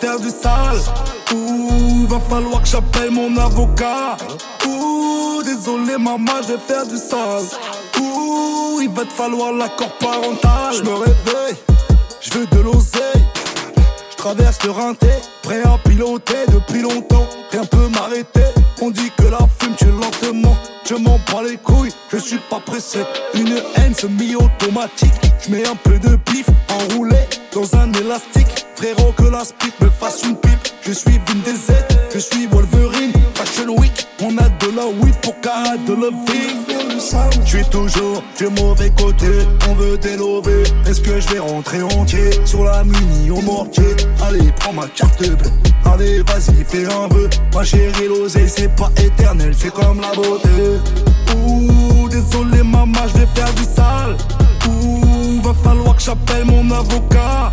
Faire du sale. Ouh, va falloir que j'appelle mon avocat. Ouh, désolé maman, je vais faire du sale. Ouh, il va te falloir l'accord parental. Je me réveille, je veux de l'oseille. Je traverse le rinté, prêt à piloter depuis longtemps. Rien peut m'arrêter. On dit que la fume tue lentement. Je m'en bats les couilles, je suis pas pressé. Une haine semi-automatique. Je mets un peu de pif enroulé dans un élastique. Frérot, que la spit me fasse une pipe. Je suis Vin DZ, je suis Wolverine. Fashion Week, on a de la weed pour qu'à de vie. Je suis toujours du mauvais côté, on veut délover. Est-ce que je vais rentrer entier sur la mini au mortier? Allez, prends ma carte bleue. Allez, vas-y, fais un vœu. Ma chérie, l'oseille, c'est pas éternel, c'est comme la beauté. Ouh, désolé, maman, je vais faire du sale. Ouh, va falloir que j'appelle mon avocat.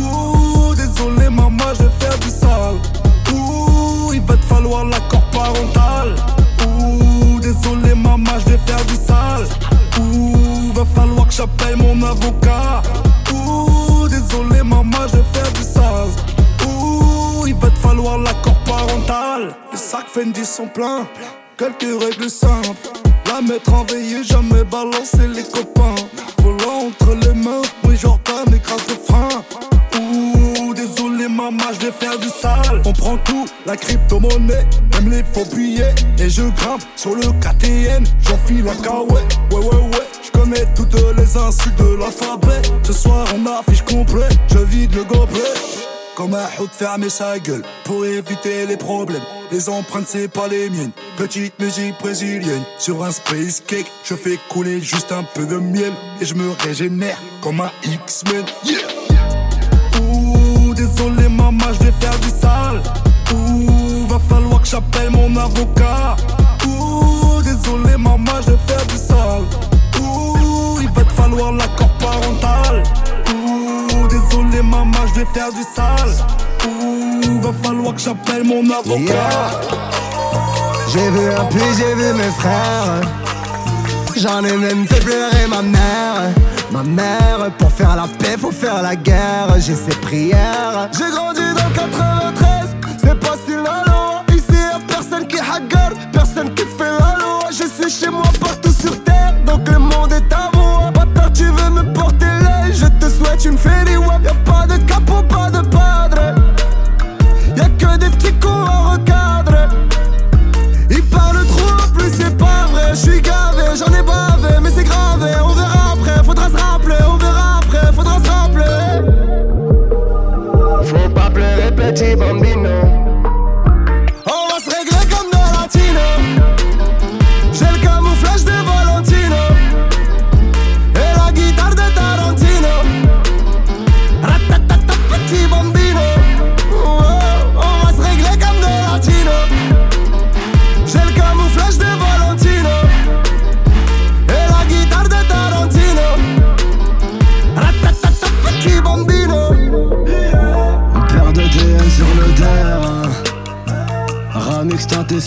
Ouh, désolé, maman, je vais faire du sale. Ouh, il va te falloir l'accord parental. Ouh, désolé, maman, je vais faire du sale. Ouh, va falloir que j'appelle mon avocat. Ouh, désolé, maman, je vais faire du sale. Ouh, il va te falloir l'accord parental. Les sacs Fendi sont pleins, quelques règles simples. La mettre en veillée, jamais balancer les copains. Volant entre les mains, oui, Jordan écrase le frein. Désolé, maman, je vais faire du sale. On prend tout, la crypto-monnaie, même les faux billets. Et je grimpe sur le KTN, j'enfile la kawaii. Ouais, ouais, ouais, je connais toutes les insultes de l'alphabet. Ce soir, on affiche complet, je vide le gobelet. Comme un hout fermer sa gueule pour éviter les problèmes. Les empreintes, c'est pas les miennes. Petite musique brésilienne sur un space cake. Je fais couler juste un peu de miel et je me régénère comme un X-Men. Yeah! Désolé, maman, je vais faire du sale. Ouh, va falloir que j'appelle mon avocat. Ouh, désolé, maman, je vais faire du sale. Ouh, il va te falloir l'accord parental. Ouh, désolé, maman, je vais faire du sale. Ouh, va falloir que j'appelle mon avocat. J'ai vu un puits, j'ai vu mes frères. J'en ai même fait pleurer ma mère. Ma mère, pour faire la paix, faut faire la guerre. J'ai ses prières. J'ai grandi dans 93, c'est pas si la loi. Ici y'a personne qui hagarde, personne qui fait la loi. Je suis chez moi partout sur terre, donc le monde est à moi. Bâtard, tu veux me porter l'œil, je te souhaite une félie web. Y'a pas de capot, pas de padre.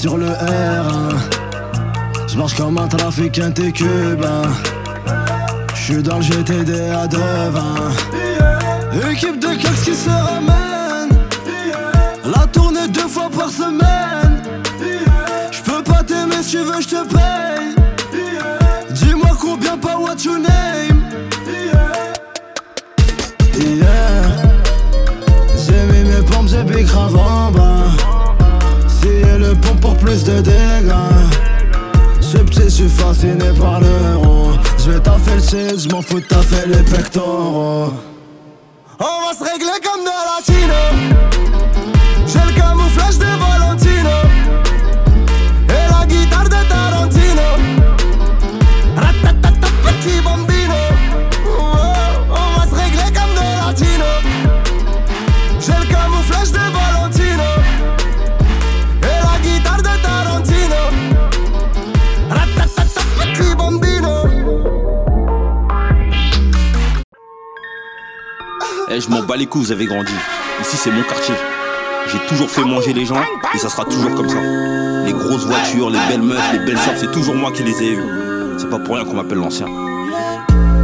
Sur le R. J'marche comme un trafiquant et cubain J'suis dans le GTD à devin. Équipe de Cax qui se ramène. La tournée deux fois par semaine. Je peux pas t'aimer si tu veux, je te paye. Dis-moi combien, pas what you name? J'ai mis mes pompes, j'ai big plus de dégâts. Je suis petit, je suis fasciné par l'euro. Je vais taffer le shit, je m'en fous de taffer les pectoraux. On va se régler comme dans latino. J'ai les coups, vous avez grandi. Ici, c'est mon quartier. J'ai toujours fait manger les gens et ça sera toujours comme ça. Les grosses voitures, les belles meufs, les belles sortes, c'est toujours moi qui les ai eues. C'est pas pour rien qu'on m'appelle l'ancien.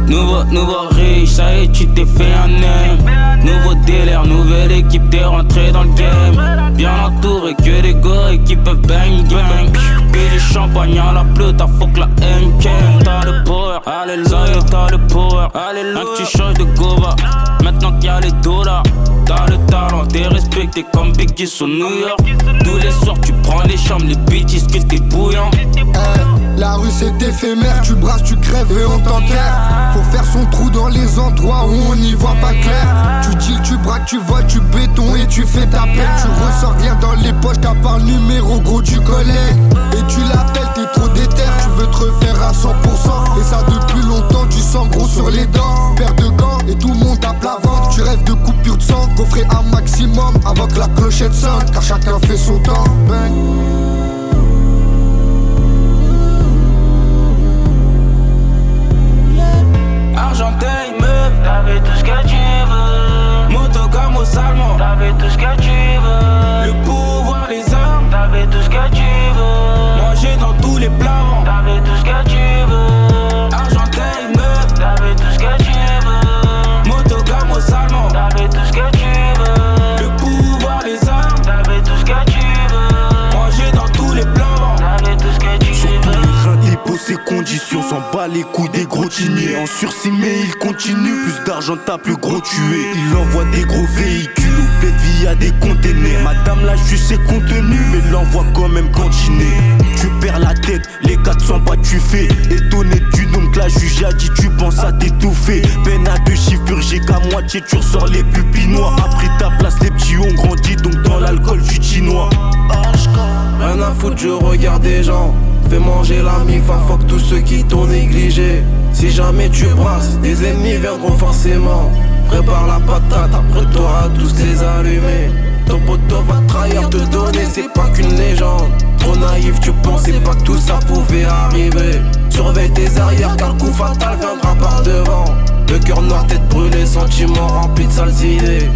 Nouveau, nouveau riche, ça y est, tu t'es fait un name. Nouveau délire, nouvelle équipe, t'es rentré dans le game. Bien entouré, que des gars et qui peuvent bang bang. Du champagne à la pleut, t'as fuck la MK. T'as le power, alléluia, t'as le power. Alléluia, tu changes de gova. Maintenant qu'il y a les dollars. T'as le talent, t'es respecté comme Biggie sur New York. Tous les soirs, tu prends les chambres, les bitches que t'es bouillant. Eh, la rue c'est éphémère, tu brasses, tu crèves et on t'enterre. Faut faire son trou dans les endroits où on n'y voit pas clair. Tu dis tu braques, tu vois, tu béton et tu fais ta peine. Tu ressors rien dans les poches, t'as pas le numéro gros du collègue. Et tu l'appelles, t'es trop déter, tu veux te refaire à 100%. Et ça depuis longtemps, tu sens gros sur les dents. Paire de gants et tout le monde tape la vente. Tu rêves de coupure de sang, coffrer un maximum avant que la clochette sonne. Car chacun fait son temps. Bang. Argenteuil, meuf, t'avais tout ce que tu veux. Moto comme au salmon, t'avais tout ce que tu veux. Le pouvoir, les armes, t'avais tout ce que tu veux. Manger dans tous les plats, t'avais tout ce que tu veux. S'en bat les couilles des gros tiniers En sursis mais il continue. Plus d'argent t'as plus gros tué Il envoie des gros véhicules Au bled via des containers. Madame la juge c'est contenu Mais l'envoie quand même cantiner Tu perds la tête, les 400 pas tu fais. Étonné du nom que la juge a dit Tu penses à t'étouffer. Peine à deux chiffres purgés qu'à moitié Tu ressors les pupilles noires. Après ta place les petits ont grandi Donc dans l'alcool du chinois Rien à foutre, je regarde des gens. Fais manger la mif à fuck tous ceux qui t'ont négligé. Si jamais tu brasses, des ennemis viendront forcément. Prépare la patate, après t'auras tous les allumés. Ton poteau va trahir, te donner, c'est pas qu'une légende. Trop naïf, tu pensais pas que tout ça pouvait arriver. Surveille tes arrières, car le coup fatal viendra par devant. Le cœur noir, tête brûlée, sentiments remplis de sales idées.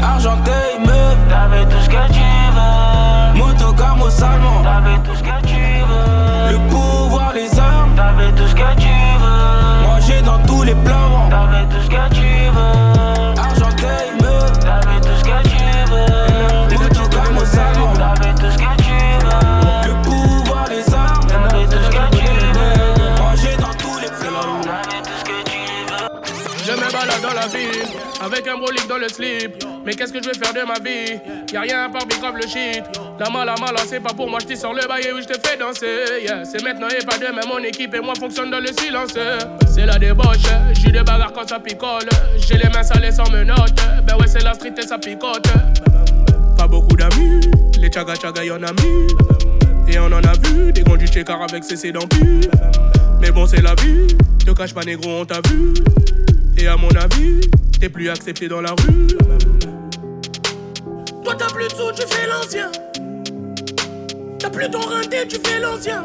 Argenteuil, meuf, t'avais tout ce que tu veux. Moto comme au salmon, t'avais tout ce que t'avais tout ce que tu veux. Manger dans tous les plats, avec un brolic dans le slip. Mais qu'est-ce que je vais faire de ma vie? Y'a rien à part grave le shit. La mala mala, c'est pas pour moi, je sors le bail où je te fais danser. Yeah, c'est maintenant et pas demain, mon équipe et moi fonctionne dans le silence. C'est la débauche, j'ai des bagarres quand ça picole. J'ai les mains salées sans menottes. Ben ouais, c'est la street et ça picote. Pas beaucoup d'amis, les tchaga tchaga y'en a mis. Et on en a vu, des grands du chécar avec ses d'empire. Mais bon, c'est la vie, te cache pas négro, on t'a vu. Et à mon avis, t'es plus accepté dans la rue. Toi t'as plus de sous, tu fais l'ancien. T'as plus ton renté, tu fais l'ancien.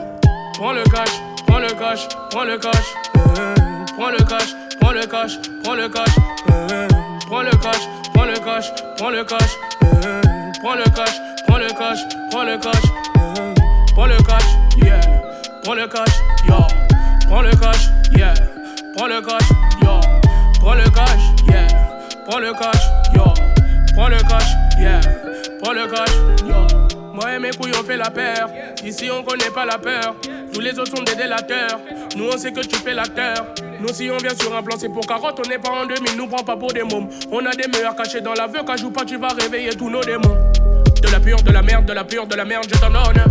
Prends le cash, prends le cash, prends le cash. euh, Prends le cash, prends le cash, prends le cash. euh, Prends le cash, prends le cash, prends le cash. euh, Prends le cash, prends le cash, prends le cash. euh, Prends le cash, yeah. Prends le cash, yo. Prends le cash, yeah. Prends le cash, yo. Prends le cash, yeah. Prends le cash, yo. Prends le cash, yeah. Prends le cash, yo. Moi et mes couilles on fait la paire. Ici on connaît pas la peur. Tous les autres sont des délateurs. Nous on sait que tu fais l'acteur. Nous si on vient sur un plan c'est pour carotte. On n'est pas en demi, nous prend pas pour des mômes. On a des meilleurs cachés dans la vue. Quand joue pas tu vas réveiller tous nos démons. De la pure, de la merde, de la pure, de la merde, je t'en donne.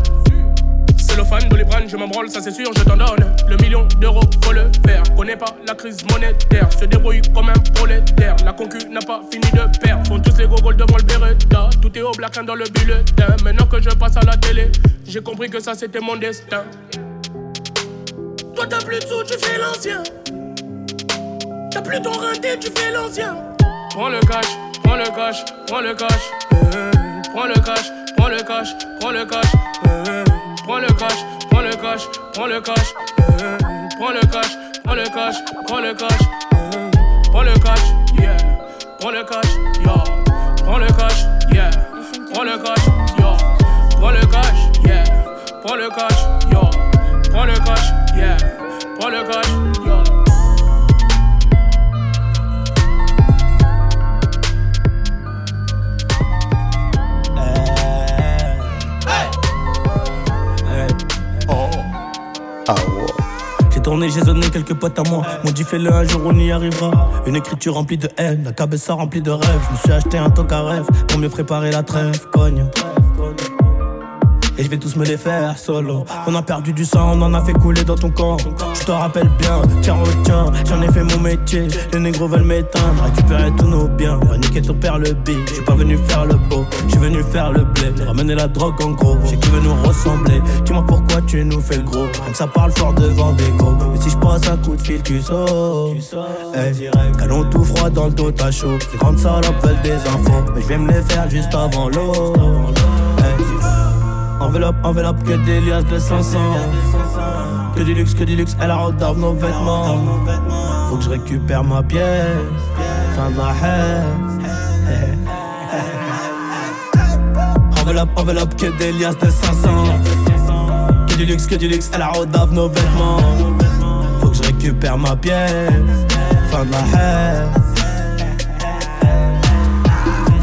Je m'en branle, ça c'est sûr, je t'en donne. Le million d'euros, faut le faire. Connais pas la crise monétaire, se débrouille comme un prolétaire. La concu n'a pas fini de perdre. Font tous les gogoles devant le Beretta. Tout est au black dans le bulletin. Maintenant que je passe à la télé, j'ai compris que ça c'était mon destin. Toi t'as plus de sous, tu fais l'ancien. T'as plus ton renté, tu fais l'ancien. Prends le cash, prends le cash, prends le cash. euh, Prends le cash, prends le cash, prends le cash. euh, Prends le cash, prends le cash, prends le cash. euh, Prends le cash, prends le cash, prends le cash. euh, Prends le cash, yeah. Prends le cash, yo. Prends le cash, yeah. Prends le cash, yo. Prends le cash, yeah. Prends le cash, yo. Prends le cash, yeah. Prends le cash, Ah, j'ai tourné, j'ai zoné quelques potes à moi. Mon dit fais-le un jour, on y arrivera. Une écriture remplie de haine, la cabeça remplie de rêves. Je me suis acheté un toc à rêve pour mieux préparer la trêve, cogne. Et je vais tous me les faire solo. On a perdu du sang, on en a fait couler dans ton corps. Je te rappelle bien, tiens, retiens, j'en ai fait mon métier. Les négros veulent m'éteindre, récupérer tous nos biens. Va niquer ton père le big. Je suis pas venu faire le beau, je suis venu faire le blé. Ramener la drogue en gros, j'ai qui veut nous ressembler. Dis-moi pourquoi tu nous fais le gros. Même ça parle fort devant des go. Mais si je passe un coup de fil, tu sautes. Hey, canon tout froid dans le dos, t'as chaud. Ces grandes salopes veulent des infos. Mais je vais me les faire juste avant l'eau. Enveloppe, enveloppe, que des liasses de 500 Que du luxe, que du luxe, elle a rodave nos vêtements. Faut que je récupère ma pièce. Fin de la haine. Enveloppe, enveloppe, que des liasses de 500 Que du luxe, que du luxe, elle a rodave nos vêtements. Faut que je récupère ma pièce. Fin de la haine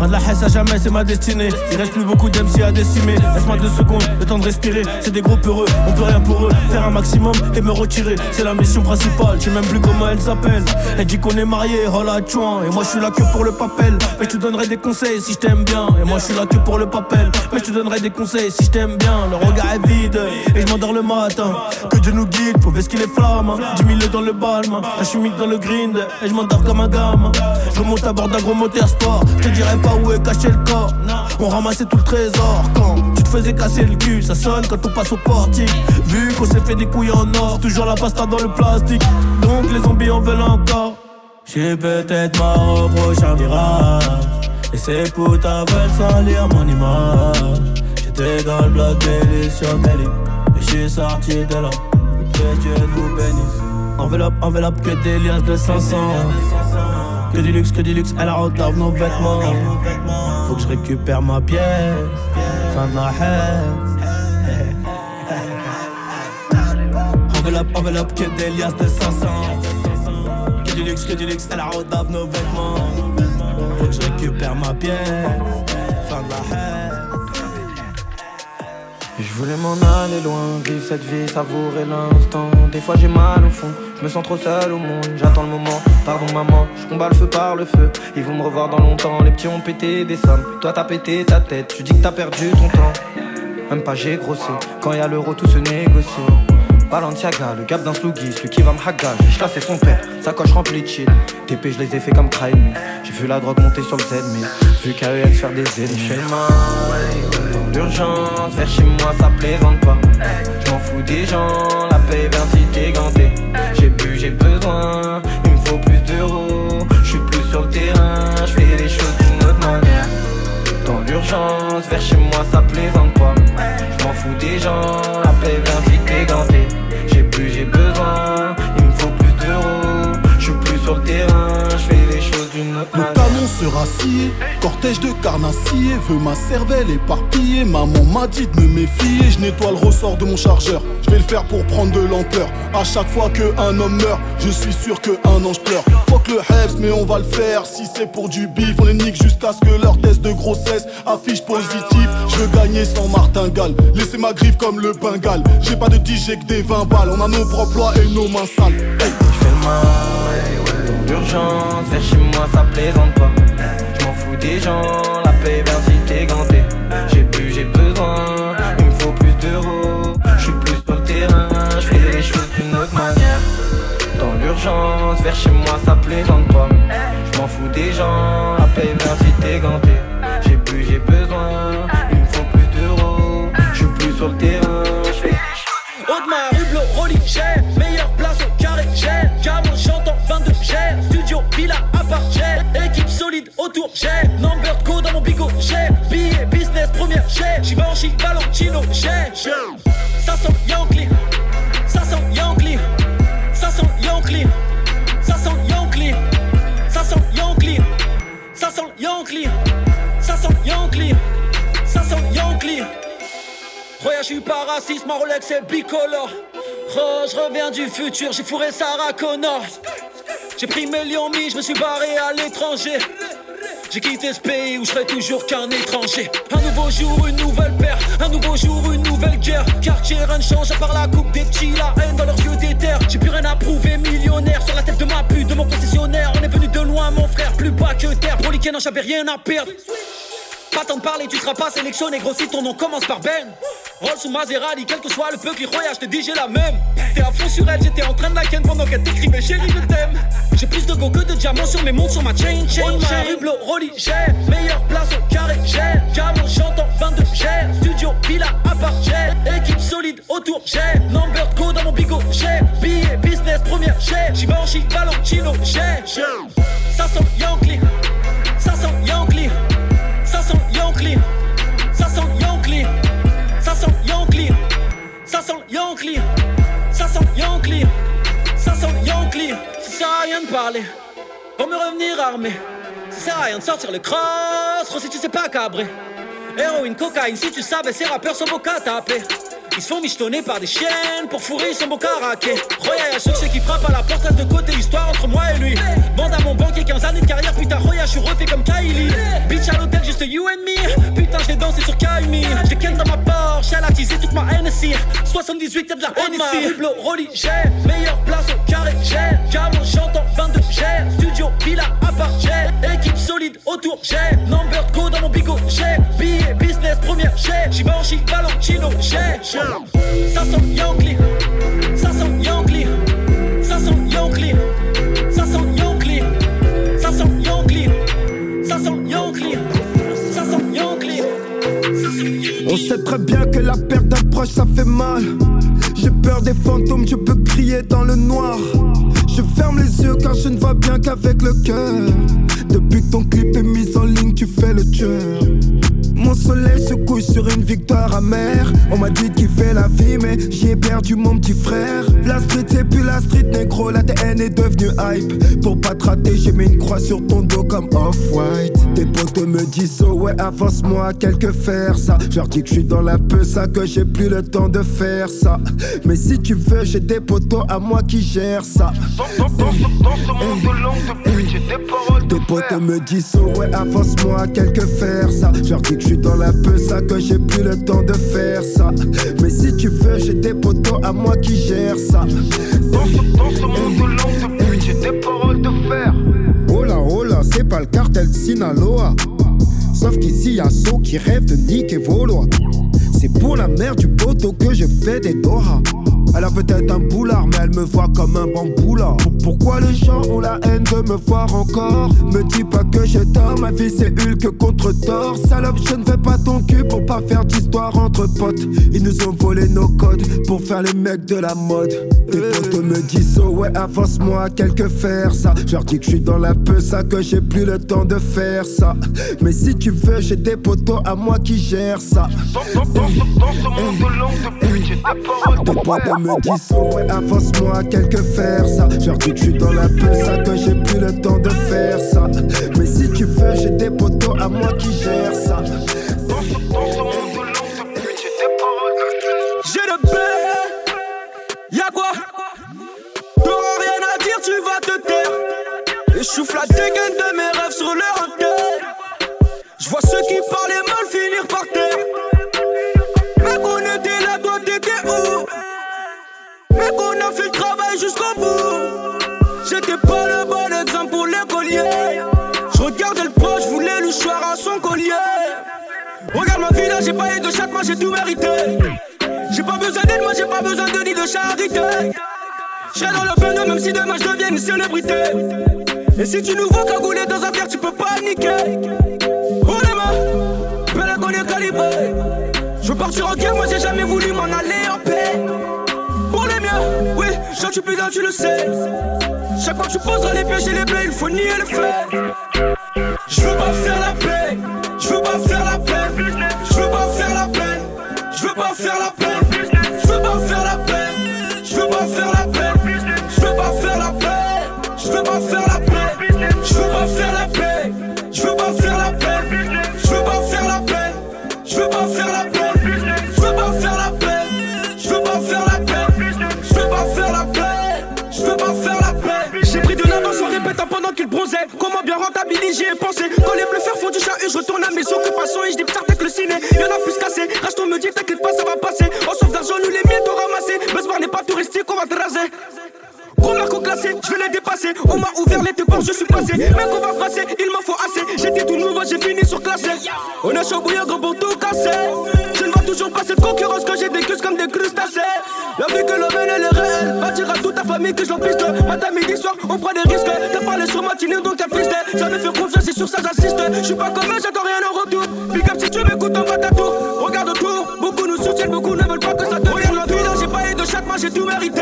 De la haine à jamais, c'est ma destinée. Il reste plus beaucoup d'MC à décimer. Laisse-moi deux secondes, le temps de respirer. C'est des groupes heureux, on peut rien pour eux. Faire un maximum et me retirer, c'est la mission principale. Je sais même plus comment elle s'appelle. Elle dit qu'on est mariés, oh la. Et moi je suis là que pour le papel. Mais je te donnerai des conseils si je t'aime bien. Et moi je suis là que pour le papel. Mais je te donnerai des conseils si je t'aime bien. Le regard est vide et je m'endors le matin. Que Dieu nous guide, faut qu'il les flammes. 10 000 dans le balme, la chimique dans le grind. Et je m'endors comme un gamin. Je remonte à bord d'un gros moteur sport. Je te dirai pas où est caché le corps. On ramassait tout le trésor quand tu te faisais casser le cul. Ça sonne quand on passe au portique. Vu qu'on s'est fait des couilles en or, toujours la pasta dans le plastique. Donc les zombies en veulent encore. J'ai peut-être marre au prochain virage. Et ces putains veulent salir mon image. J'étais dans le bloc des sur. Et j'suis sorti de là. Que Dieu nous bénisse. Enveloppe, enveloppe, que des liasses de 500. Que du luxe, que du luxe, elle a retard nos vêtements. Faut que je récupère ma pièce. Fin de la haine. Enveloppe, enveloppe, que des liasses de 500. Que du luxe, que du luxe, elle a retard nos vêtements. Faut que je récupère ma pièce. Fin de la haine. Je voulais m'en aller loin, vivre cette vie, savourer l'instant. Des fois j'ai mal au fond, me sens trop seul au monde. J'attends le moment, pardon maman, je combats le feu par le feu. Ils vont me revoir dans longtemps, les petits ont pété des sommes. Toi t'as pété ta tête, tu dis que t'as perdu ton temps. Même pas j'ai grossé, quand y a l'euro tout se négocie. Balenciaga, le gap d'un sloogie, celui qui va me haga. J'ai chassé son père, sacoche remplie de shit. TP, je les ai fait comme Cry Me. J'ai vu la drogue monter sur le Z, mais vu qu'à eux, elle faire des ennemis. J'ai mal, dans l'urgence, vers chez moi, ça plaisante pas. Je m'en fous des gens, la paix vient si t'es ganté. J'ai besoin, il me faut plus d'euros. Je suis plus sur le terrain, je fais les choses d'une autre manière. Dans l'urgence, vers chez moi, ça plaisante pas. Je m'en fous des gens, la paix vient si t'es ganté. J'ai plus, j'ai besoin, il me faut plus d'euros. Je suis plus sur le terrain, je fais les choses d'une autre manière. Canon sera scié, cortège de carnassiers veut ma cervelle éparpillée. Maman m'a dit de me méfier, je nettoie le ressort de mon chargeur. Je vais le faire pour prendre de l'ampleur. À chaque fois que un homme meurt, je suis sûr que un ange pleure. Fuck le Hebs, mais on va le faire. Si c'est pour du bif, on les nique jusqu'à ce que leur test de grossesse affiche positif. Je veux gagner sans martingale. Laissez ma griffe comme le Bengale. J'ai pas de DJ que des 20 balles. On a nos propres lois et nos mains sales. Hey. L'urgence, vers chez moi ça plaisante pas. Je m'en fous des gens, la paix vient si t'es ganté. J'ai bu, j'ai besoin, il me faut plus d'euros. Je suis plus sur le terrain, je fais les choses d'une autre manière. Dans l'urgence, vers chez moi ça plaisante pas. Je m'en fous des gens, la paix vient J'ai number go dans mon bigot. J'ai billet, business, première. J'ai j'y vais en chic, Valentino. J'ai, ça sent Yankee. Ça sent Yankee. Ça sent Yankee. Ça sent Yankee. Ça sent Yankee. Ça sent Yankee. Ça sent Yankee. Ça sent Yankee. Roya, je suis ma Rolex est bicolore. Oh, je reviens du futur, j'ai fourré Sarah Connor. J'ai pris mes lions mis, je me suis barré à l'étranger. J'ai quitté ce pays où je serai toujours qu'un étranger. Un nouveau jour, une nouvelle paire. Un nouveau jour, une nouvelle guerre. Quartier, rien ne change à part la coupe des petits, la haine dans leurs yeux d'éther. J'ai plus rien à prouver, millionnaire. Sur la tête de ma pute, de mon concessionnaire. On est venu de loin, mon frère, plus bas que terre. Pour j'avais rien à perdre. Pas tant de parler, tu seras pas sélectionné, gros si ton nom commence par Ben. Roll sous Maserati, quel que soit le peu qui royage, je te dis j'ai la même. T'es à fond sur elle, j'étais en train de la ken pendant qu'elle t'écrivait chérie je t'aime. J'ai plus de go que de diamants sur mes montres, sur ma chain, chain, chain. Rublo, Rolly, j'ai meilleure place au carré, j'ai Camo, j'entends 22, j'ai studio, villa, appart, j'ai équipe solide autour, j'ai number go dans mon bigot, j'ai billet, business, première, j'ai Givenchy, Valentino, j'ai ça sent Yankee, ça sent Yankee. Ça sent Yankee, ça sent Yankee, ça sent Yankee, ça sent Yankee. Ça sert à rien de parler, pour me revenir armé. Ça sert à rien de sortir le cross, si tu sais pas cabrer. Héroïne, cocaïne, si tu savais, ces rappeurs sont beaux qu'à taper. Ils se font michetonner par des chiennes pour fourrer son beau caraquet. Roya, y'a succès qui frappe à la porte de côté, histoire entre moi et lui. Bande à mon banquier, 15 années de carrière, putain, Roya, je suis refait comme Kylie. Bitch à l'hôtel, juste you and me. Putain, j'ai dansé sur Kylie. J'ai ken dans ma teasé toute ma NSI. 78, y'a de la NSI. Rublo, Rolly, j'ai meilleure place au carré, j'ai. Camo, j'entends 22, j'ai. Studio, villa, appart, j'ai. Équipe solide autour, j'ai. Number go dans mon bigot, j'ai. Billet, business, première, j'ai. Givenchy, Valentino, j'ai. Ça sent Yankee, On sait très bien que la perte d'un proche ça fait mal. J'ai peur des fantômes, je peux crier dans le noir. Je ferme les yeux car je ne vois bien qu'avec le cœur. Depuis que ton clip est mis en ligne, tu fais le tueur. Mon soleil se couche sur une victoire amère. On m'a dit qu'il fait la vie, mais j'y ai perdu mon petit frère. La street, c'est plus la street, négro. La TN est devenue hype. Pour pas te rater, j'ai mis une croix sur ton dos comme off-white. Tes potes me disent, oh ouais, avance-moi quelques fers. Ça, je leur dis que je suis dans la peu, ça, que j'ai plus le temps de faire ça. Mais si tu veux, j'ai des potos à moi qui gèrent ça. Tes potes me disent, oh ouais, avance-moi quelques fers. Ça, je leur dis que suis dans la peu, ça, que j'ai plus le temps de faire ça. Mais si tu veux, j'ai des potos à moi qui gèrent ça. Dans ce, monde de j'ai des paroles de fer. Oh là, oh là, c'est pas le cartel de Sinaloa. Sauf qu'ici y'a ceux qui rêvent de niquer vos lois. C'est pour la mère du poteau que je fais des doras. Elle a peut-être un boulard, mais elle me voit comme un bambou là. Pourquoi les gens ont la haine de me voir encore? Me dis pas que j'ai tort, ma vie c'est Hulk contre tort. Salope, je ne fais pas ton cul pour pas faire d'histoire entre potes. Ils nous ont volé nos codes pour faire les mecs de la mode. Tes potes me disent, oh ouais, avance-moi quelques fers, ça. Je leur dis que je suis dans la peu, ça, que j'ai plus le temps de faire ça. Mais si tu veux, j'ai des potos à moi qui gèrent ça. Dans, ce monde me disent oh ouais avance-moi quelques fers ça? Je leur dis que je suis dans la ça que j'ai plus le temps de faire ça. Mais si tu veux j'ai des potos à moi qui gèrent ça J'ai pas eu de chaque moi j'ai tout mérité. J'ai pas besoin d'aide, moi j'ai pas besoin de ni de charité. J'serai dans le peine même si demain je deviens une célébrité. Et si tu nous vois cagouler dans un verre, tu peux paniquer. Oh les mains, belle qu'on est calibré. Je veux partir en guerre, moi j'ai jamais voulu m'en aller en paix. Pour les miens, oui, je suis plus là, tu le sais. Chaque fois que tu poseras les pieds chez les bleus, il faut nier le fait. Je veux pas faire la paix, Kabylie, j'y ai pensé. Quand les bluffeurs font du chat je retourne à mes occupations et je dis avec le ciné. Y'en a plus cassé. Reste me dit, t'inquiète pas, ça va passer. On sauve d'argent, nous les miettes, on ramassé. Besbar n'est pas touristique, on va te raser. Marco classé, je vais les dépasser. On m'a ouvert les deux portes, je suis passé. Mec, on va passer, il m'en faut assez. J'étais tout nouveau, j'ai fini sur classé. On chaud bouillant, gros pour tout casser. Je ne vois toujours pas cette concurrence que j'ai des cuisses comme des crustacés. La vie que l'homme elle est réelle. Va dire à toute ta famille que je piste. Matin, midi, soir, on prend des risques. T'as parlé sur matinée, donc t'as pisté. Ça me fait confiance et sur ça j'assiste. Je suis pas comme eux, j'attends rien en retour. Big up si tu m'écoutes, on va ta tour. Regarde autour, beaucoup nous soutiennent, beaucoup ne veulent pas que ça. Là, j'ai chaque moi j'ai tout mérité.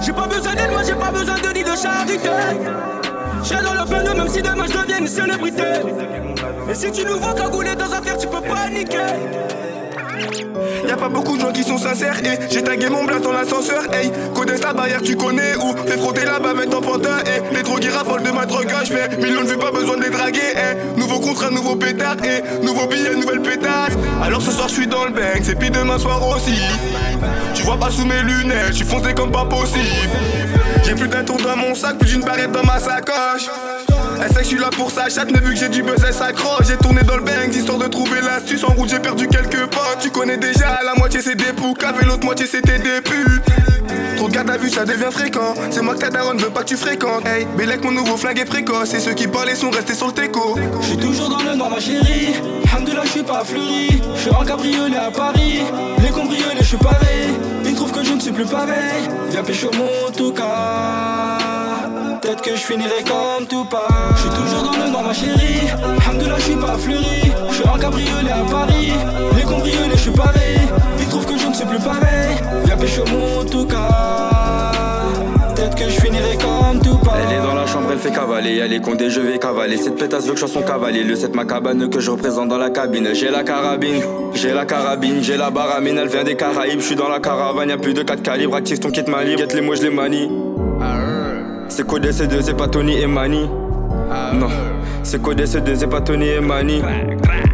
J'ai pas besoin d'aide, moi j'ai pas besoin de ni de charité. J'serai dans le pneu même si demain je deviens une célébrité. Et si tu nous vois cagoulé dans un fer, tu peux paniquer. Y'a pas beaucoup de gens qui sont sincères et j'ai tagué mon blast dans l'ascenseur. Hey, connais la barrière, tu connais où? Fais frotter la bavette en pantin. Et les drogués raffolent de ma drogue, je fais millions de vues, pas besoin de les draguer. Hey, nouveau contrat, nouveau pétard et nouveau billet, nouvelle. Alors ce soir, je suis dans le bank, c'est puis demain soir aussi. Tu vois pas sous mes lunettes, je suis foncé comme pas possible. J'ai plus d'un tour dans mon sac, plus d'une barrette dans ma sacoche. Elle sait que je suis là pour sa chatte, mais vu que j'ai du buzz, elle s'accroche. J'ai tourné dans le bang, histoire de trouver l'astuce. En route, j'ai perdu quelques potes. Tu connais déjà, la moitié c'est des poucaves et l'autre moitié c'était des putes. Trop de garde à vue, ça devient fréquent. C'est moi que ta daronne veut pas que tu fréquentes. Hey, Bélec, mon nouveau flingue est précoce. Et ceux qui parlaient sont restés sur le teco. Je suis toujours dans le nord, ma chérie. Hamdullah, je suis pas fleuri. Je suis en cabriolet à Paris. Les cambriolés, je suis pareil. Ils trouvent que je ne suis plus pareil. Viens pécho mon tout cas. Peut-être que je finirai comme tout pas. Je suis toujours dans le nord, ma chérie. Hamdullah, je suis pas fleuri. Je suis en cabriolet à Paris. Les cambriolés, je suis pareil. Ils trouvent que je ne suis plus pareil. Viens pécho mon tout cas. Peut-être que je finirai comme tout pas. Elle est dans la chambre, elle fait cavaler. Elle est condé, je vais cavaler. Cette pétasse veut que je sois son cavalier. Le 7 ma cabane que je représente dans la cabine. J'ai la carabine, j'ai la carabine, j'ai la baramine. Elle vient des Caraïbes, je suis dans la caravane. Y'a plus de 4 calibres. Active ton kit Mali. Guette les mots, je les manie. C'est codé C2, c'est pas Tony et Mani. Non, c'est codé C2, c'est pas Tony et Mani.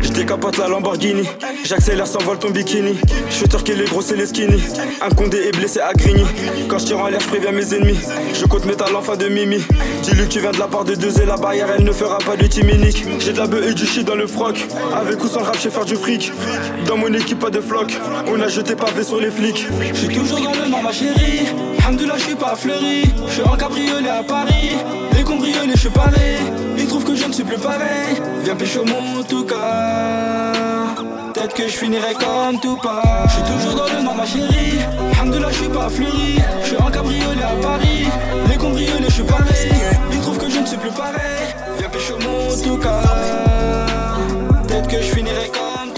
Je décapote la Lamborghini, j'accélère sans vol ton bikini. Je fais turquer les gros et les skinny. Un condé est blessé à Grigny. Quand je tire en l'air, je préviens mes ennemis. Je compte mes talents, fin de Mimi. Dis-lui tu viens de la part de deux et la barrière, elle ne fera pas de timinique. J'ai de la bœuf et du shit dans le froc. Avec ou sans rap, je faire du fric. Dans mon équipe, pas de floc. On a jeté pavé sur les flics. Je suis toujours dans le nord, ma chérie. Hamdullah, je suis pas fleuri. Je suis en cabriolet à Paris. Les cambriolés, je suis pareil. Ils trouvent que je ne suis plus pareil. Viens pécho mon tout cas. Peut-être que je finirai comme tout pas. Je suis toujours dans le nord, ma chérie. Hamdullah, je suis pas fleuri. Je suis en cabriolet à Paris. Les cambriolés, je suis pareil. Ils trouvent que je ne suis plus pareil. Viens pécho mon tout cas. Peut-être que je finirai comme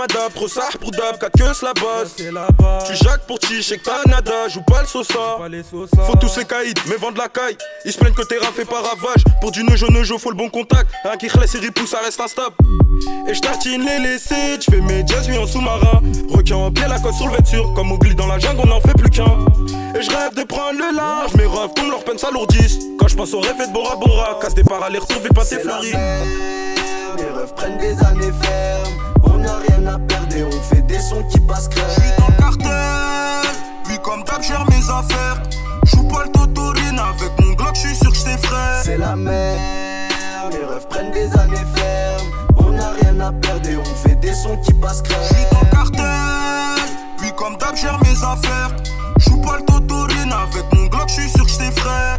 m'adapte, trop ça pour dab, qu'à que la base. Tu jacques pour chiche et que t'as nada, joue pas le sosa. Faut tous ces caïds, mais vendre la caille. Ils se plaignent que t'es rafé par ravage. Pour du nejo nejo, faut le bon contact. Un qui laisse et ripou, ça reste instable. Et je tartine les laissés, tu fais mes jazz, oui en sous-marin. Requin en pied, la côte sur le vêture. Comme oubli dans la jungle, on n'en fait plus qu'un. Et je rêve de prendre le large, mes rêves comme leur peine s'alourdissent. Quand je pense au rêve de Bora Bora, casse des par aller-retour, ville pas fleuri. Les rêves prennent des années fermes. On n'a rien à perdre et on fait des sons qui passent crème. J'suis dans le cartel, lui comme d'hab gère mes affaires. J'joue pas le totorine avec mon Glock, j'suis sûr que j't'ai frère. C'est la mer, les rêves prennent des années fermes. On n'a rien à perdre et on fait des sons qui passent crème. J'suis dans le cartel, lui comme d'hab gère mes affaires. J'joue pas le totorine avec mon Glock, j'suis sûr que j't'ai frère.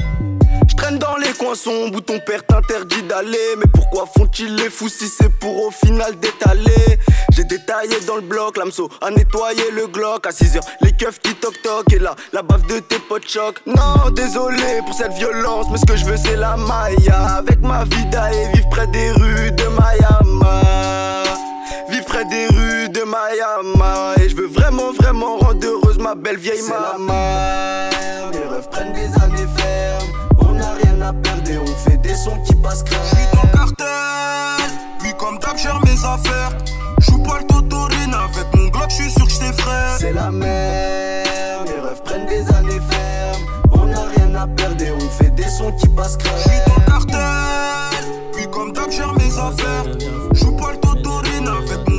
Dans les coins sombres où ton père t'interdit d'aller. Mais pourquoi font-ils les fous si c'est pour au final d'étaler? J'ai détaillé dans le bloc, l'AMSO a nettoyé le Glock. À 6h, les keufs qui toc toc et là, la baffe de tes potes choc. Non, désolé pour cette violence, mais ce que je veux c'est la Maya. Avec ma vida et vivre près des rues de Mayama. Vivre près des rues de Mayama. Et je veux vraiment, vraiment rendre heureuse ma belle vieille maman. Les rêves prennent des rien à perdre et on fait des sons qui passent crème. J'suis dans le cartel, lui comme d'hab gère mes affaires. J'joue pas le totorine avec mon Glock, j'suis sûr que j't'ai frère. C'est la mer, les rêves prennent des années fermes. On n'a rien à perdre et on fait des sons qui passent crème. J'suis dans le cartel, puis comme d'hab gère mes affaires. Joue pas le totorine avec mon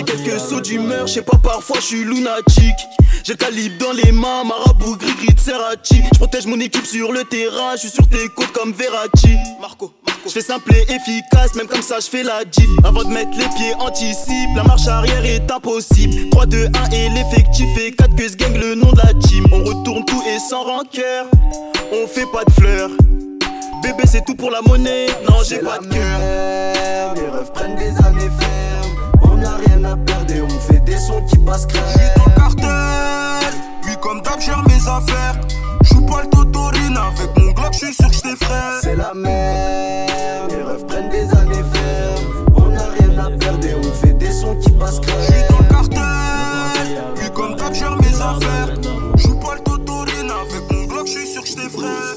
J'ai quelques sauts d'humeur, je sais pas, parfois je suis lunatique. J'ai calibre dans les mains, marabout gris gris de Serrati. Je protège mon équipe sur le terrain, je suis sur tes côtes comme Verratti. Marco, je fais simple et efficace, même comme ça je fais la diff. Avant de mettre les pieds, anticipe, la marche arrière est impossible. 3, 2, 1 et l'effectif est 4 que ce gang le nom de la team. On retourne tout et sans rancœur, on fait pas de fleurs. Bébé, c'est tout pour la monnaie, non j'ai pas de cœur. Mes rêves prennent des années fermes. On n'a rien à perdre et on fait des sons qui passent crème. J'suis dans le cartel, puis comme d'hab gère mes affaires. Joue pas le totorine avec mon glock, j'suis sûr que j't'ai frère. C'est la mer, mes rêves prennent des années fermes. On n'a rien à perdre et on fait des sons qui passent crème. J'suis dans le cartel, puis comme d'hab gère mes affaires. Joue pas le totorine avec mon glock, j'suis sûr que j't'ai frère.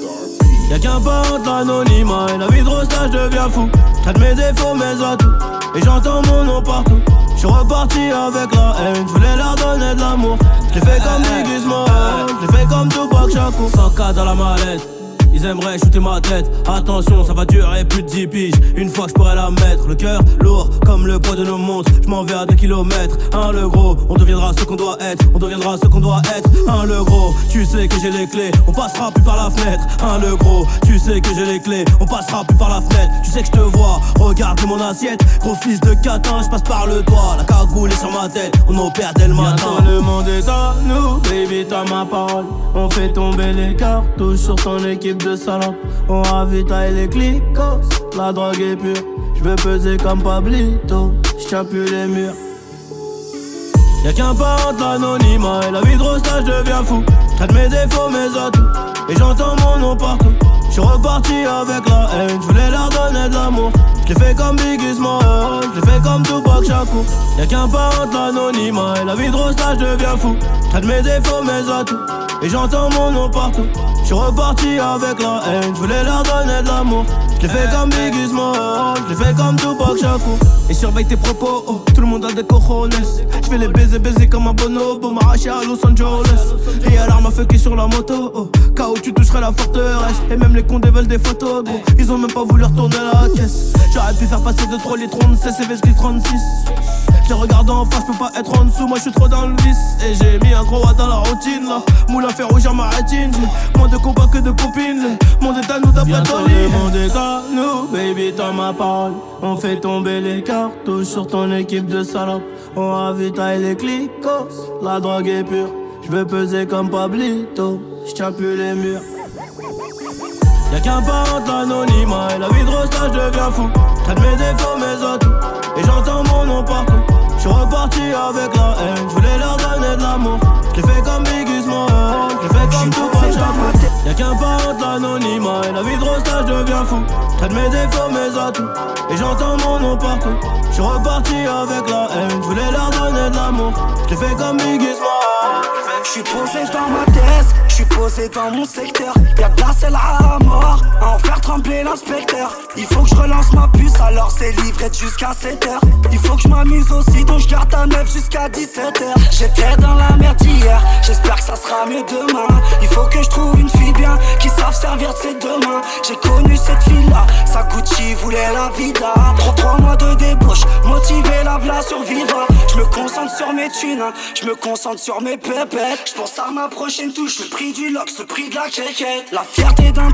Y'a qu'un pas et la vie de rostage devient fou. Traite mes défauts, mes atouts, et j'entends mon nom partout. J'suis reparti avec la haine, j'voulais leur donner de l'amour. J'l'ai fait comme Biggie Small, j'l'ai fait comme Tupac Shakur. 100K dans la mallette. Ils aimeraient shooter ma tête. Attention, ça va durer plus de 10 piges. Une fois que je pourrais la mettre, le cœur lourd comme le poids de nos montres. Je m'en vais à des kilomètres. Hein, le gros, on deviendra ce qu'on doit être. On deviendra ce qu'on doit être. Hein, le gros, tu sais que j'ai les clés. On passera plus par la fenêtre. Hein, le gros, tu sais que j'ai les clés. On passera plus par la fenêtre. Tu sais que je te vois. Regarde mon assiette. Gros fils de catin, je passe par le toit. La cagoule est sur ma tête. On opère dès le matin. Le monde est à nous, baby, t'as ma parole. On fait tomber les cartouches sur ton équipe On ravitaille les clicos, la drogue est pure. J'veux peser comme Pablito, j'tiens plus les murs. Y'a qu'un pas entre l'anonymat et la vie de rostage devient fou. Traite mes défauts, mes atouts, et j'entends mon nom partout. J'suis reparti avec la haine, j'voulais leur donner de l'amour. J'l'ai fait comme Biggie Small, j'l'ai fait comme Tupac Shakur. Y'a qu'un pas entre l'anonymat et la vie de rostage devient fou. Traite mes défauts, mes atouts, et j'entends mon nom partout. J'suis reparti avec la haine, j'voulais leur donner de l'amour. J'l'ai fait comme Biggie Small, j'l'ai fait comme Tupac Shakur. Et surveille tes propos, oh, tout le monde a des cojones. J'fais les baiser, baiser comme un bonobo, m'arracher à Los Angeles. Et alors m'a fucké sur la moto, oh, KO tu toucherais la forteresse. Et même les condés veulent des photos, gros. Ils ont même pas voulu retourner la caisse. J'aurais pu faire passer de trop les 36 et VSQ 36. Je regarde en face, peux pas être en dessous, moi je suis trop dans le vice. Et j'ai mis un gros A dans la routine là. Moulin fait rougir ma rétine. Moins de combats que de copines. Est à nous d'après monde est à nous, baby, t'as ma parole. On fait tomber les cartouches sur ton équipe de salopes. On ravitaille les clicos, la drogue est pure. J'veux peser comme Pablito, j'tiens plus les murs. Y'a qu'un pas entre l'anonymat et la vie de rostage devient fou. Traite mes défauts, mes atouts, Reparti avec la haine, Traite mes défauts, mes atouts, et j'entends mon nom partout. J'suis reparti avec la haine, j'voulais leur donner de l'amour. J'l'ai fait comme Biggie Small. J'suis posé dans ma tête, j'suis posé dans mon secteur. Y'a de la selle à mort, à en faire trembler l'inspecteur. Il faut que je relance ma puce, alors c'est livré jusqu'à 7h. Il faut que je m'amuse aussi, donc je garde un œuf jusqu'à 17h. J'étais dans la merde hier, j'espère que ça sera mieux demain. Il faut que je trouve une fille bien qui savent servir de ses deux mains. J'ai connu cette fille là, sa Gucci voulait la vida. Trop trois mois de débauche, motivé la v'la survivra. Je me concentre sur mes thunes, je me concentre sur mes pépettes. Je pense à ma prochaine touche, le prix du lox, le prix de la quéquette. La fierté d'un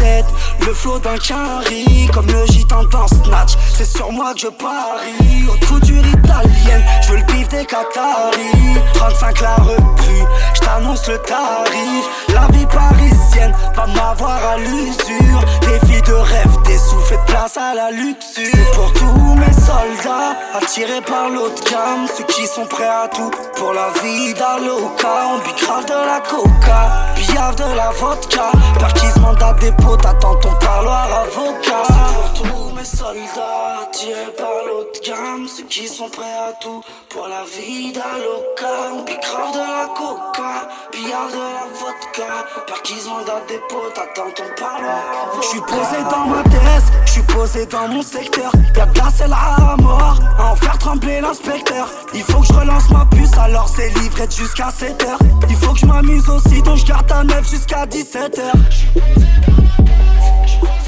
T7, le flow d'un carry, comme le gitan dans Snatch. C'est sur moi que je parie, haute couture italienne, je veux le bif des Qataris. 35 la repue, je t'annonce le tarif. La vie parisienne va m'avoir à l'usure. Des vies de rêve, des sous, fait de place à la luxure. C'est pour tous mes soldats, attirés par l'autre gamme. Ceux qui sont prêts à tout pour la vie d'Aloca. On but grave de la coca, billard de la vodka. Perquisement à des potes, attends ton parloir avocat. C'est pour tous mes soldats, attirés par l'autre gamme. Ceux qui sont prêts à tout pour la vie d'Aloca. On grave de la coca, billard de la vodka. Perquisement à des potes, attends ton parloir. J'suis posé dans ma tête, Je suis posé dans mon secteur, y'a de la selle à mort, à en faire trembler l'inspecteur. Il faut que je relance ma puce, alors c'est livré jusqu'à 7h. Il faut que je m'amuse aussi, donc je garde ta meuf jusqu'à 17h. Cash.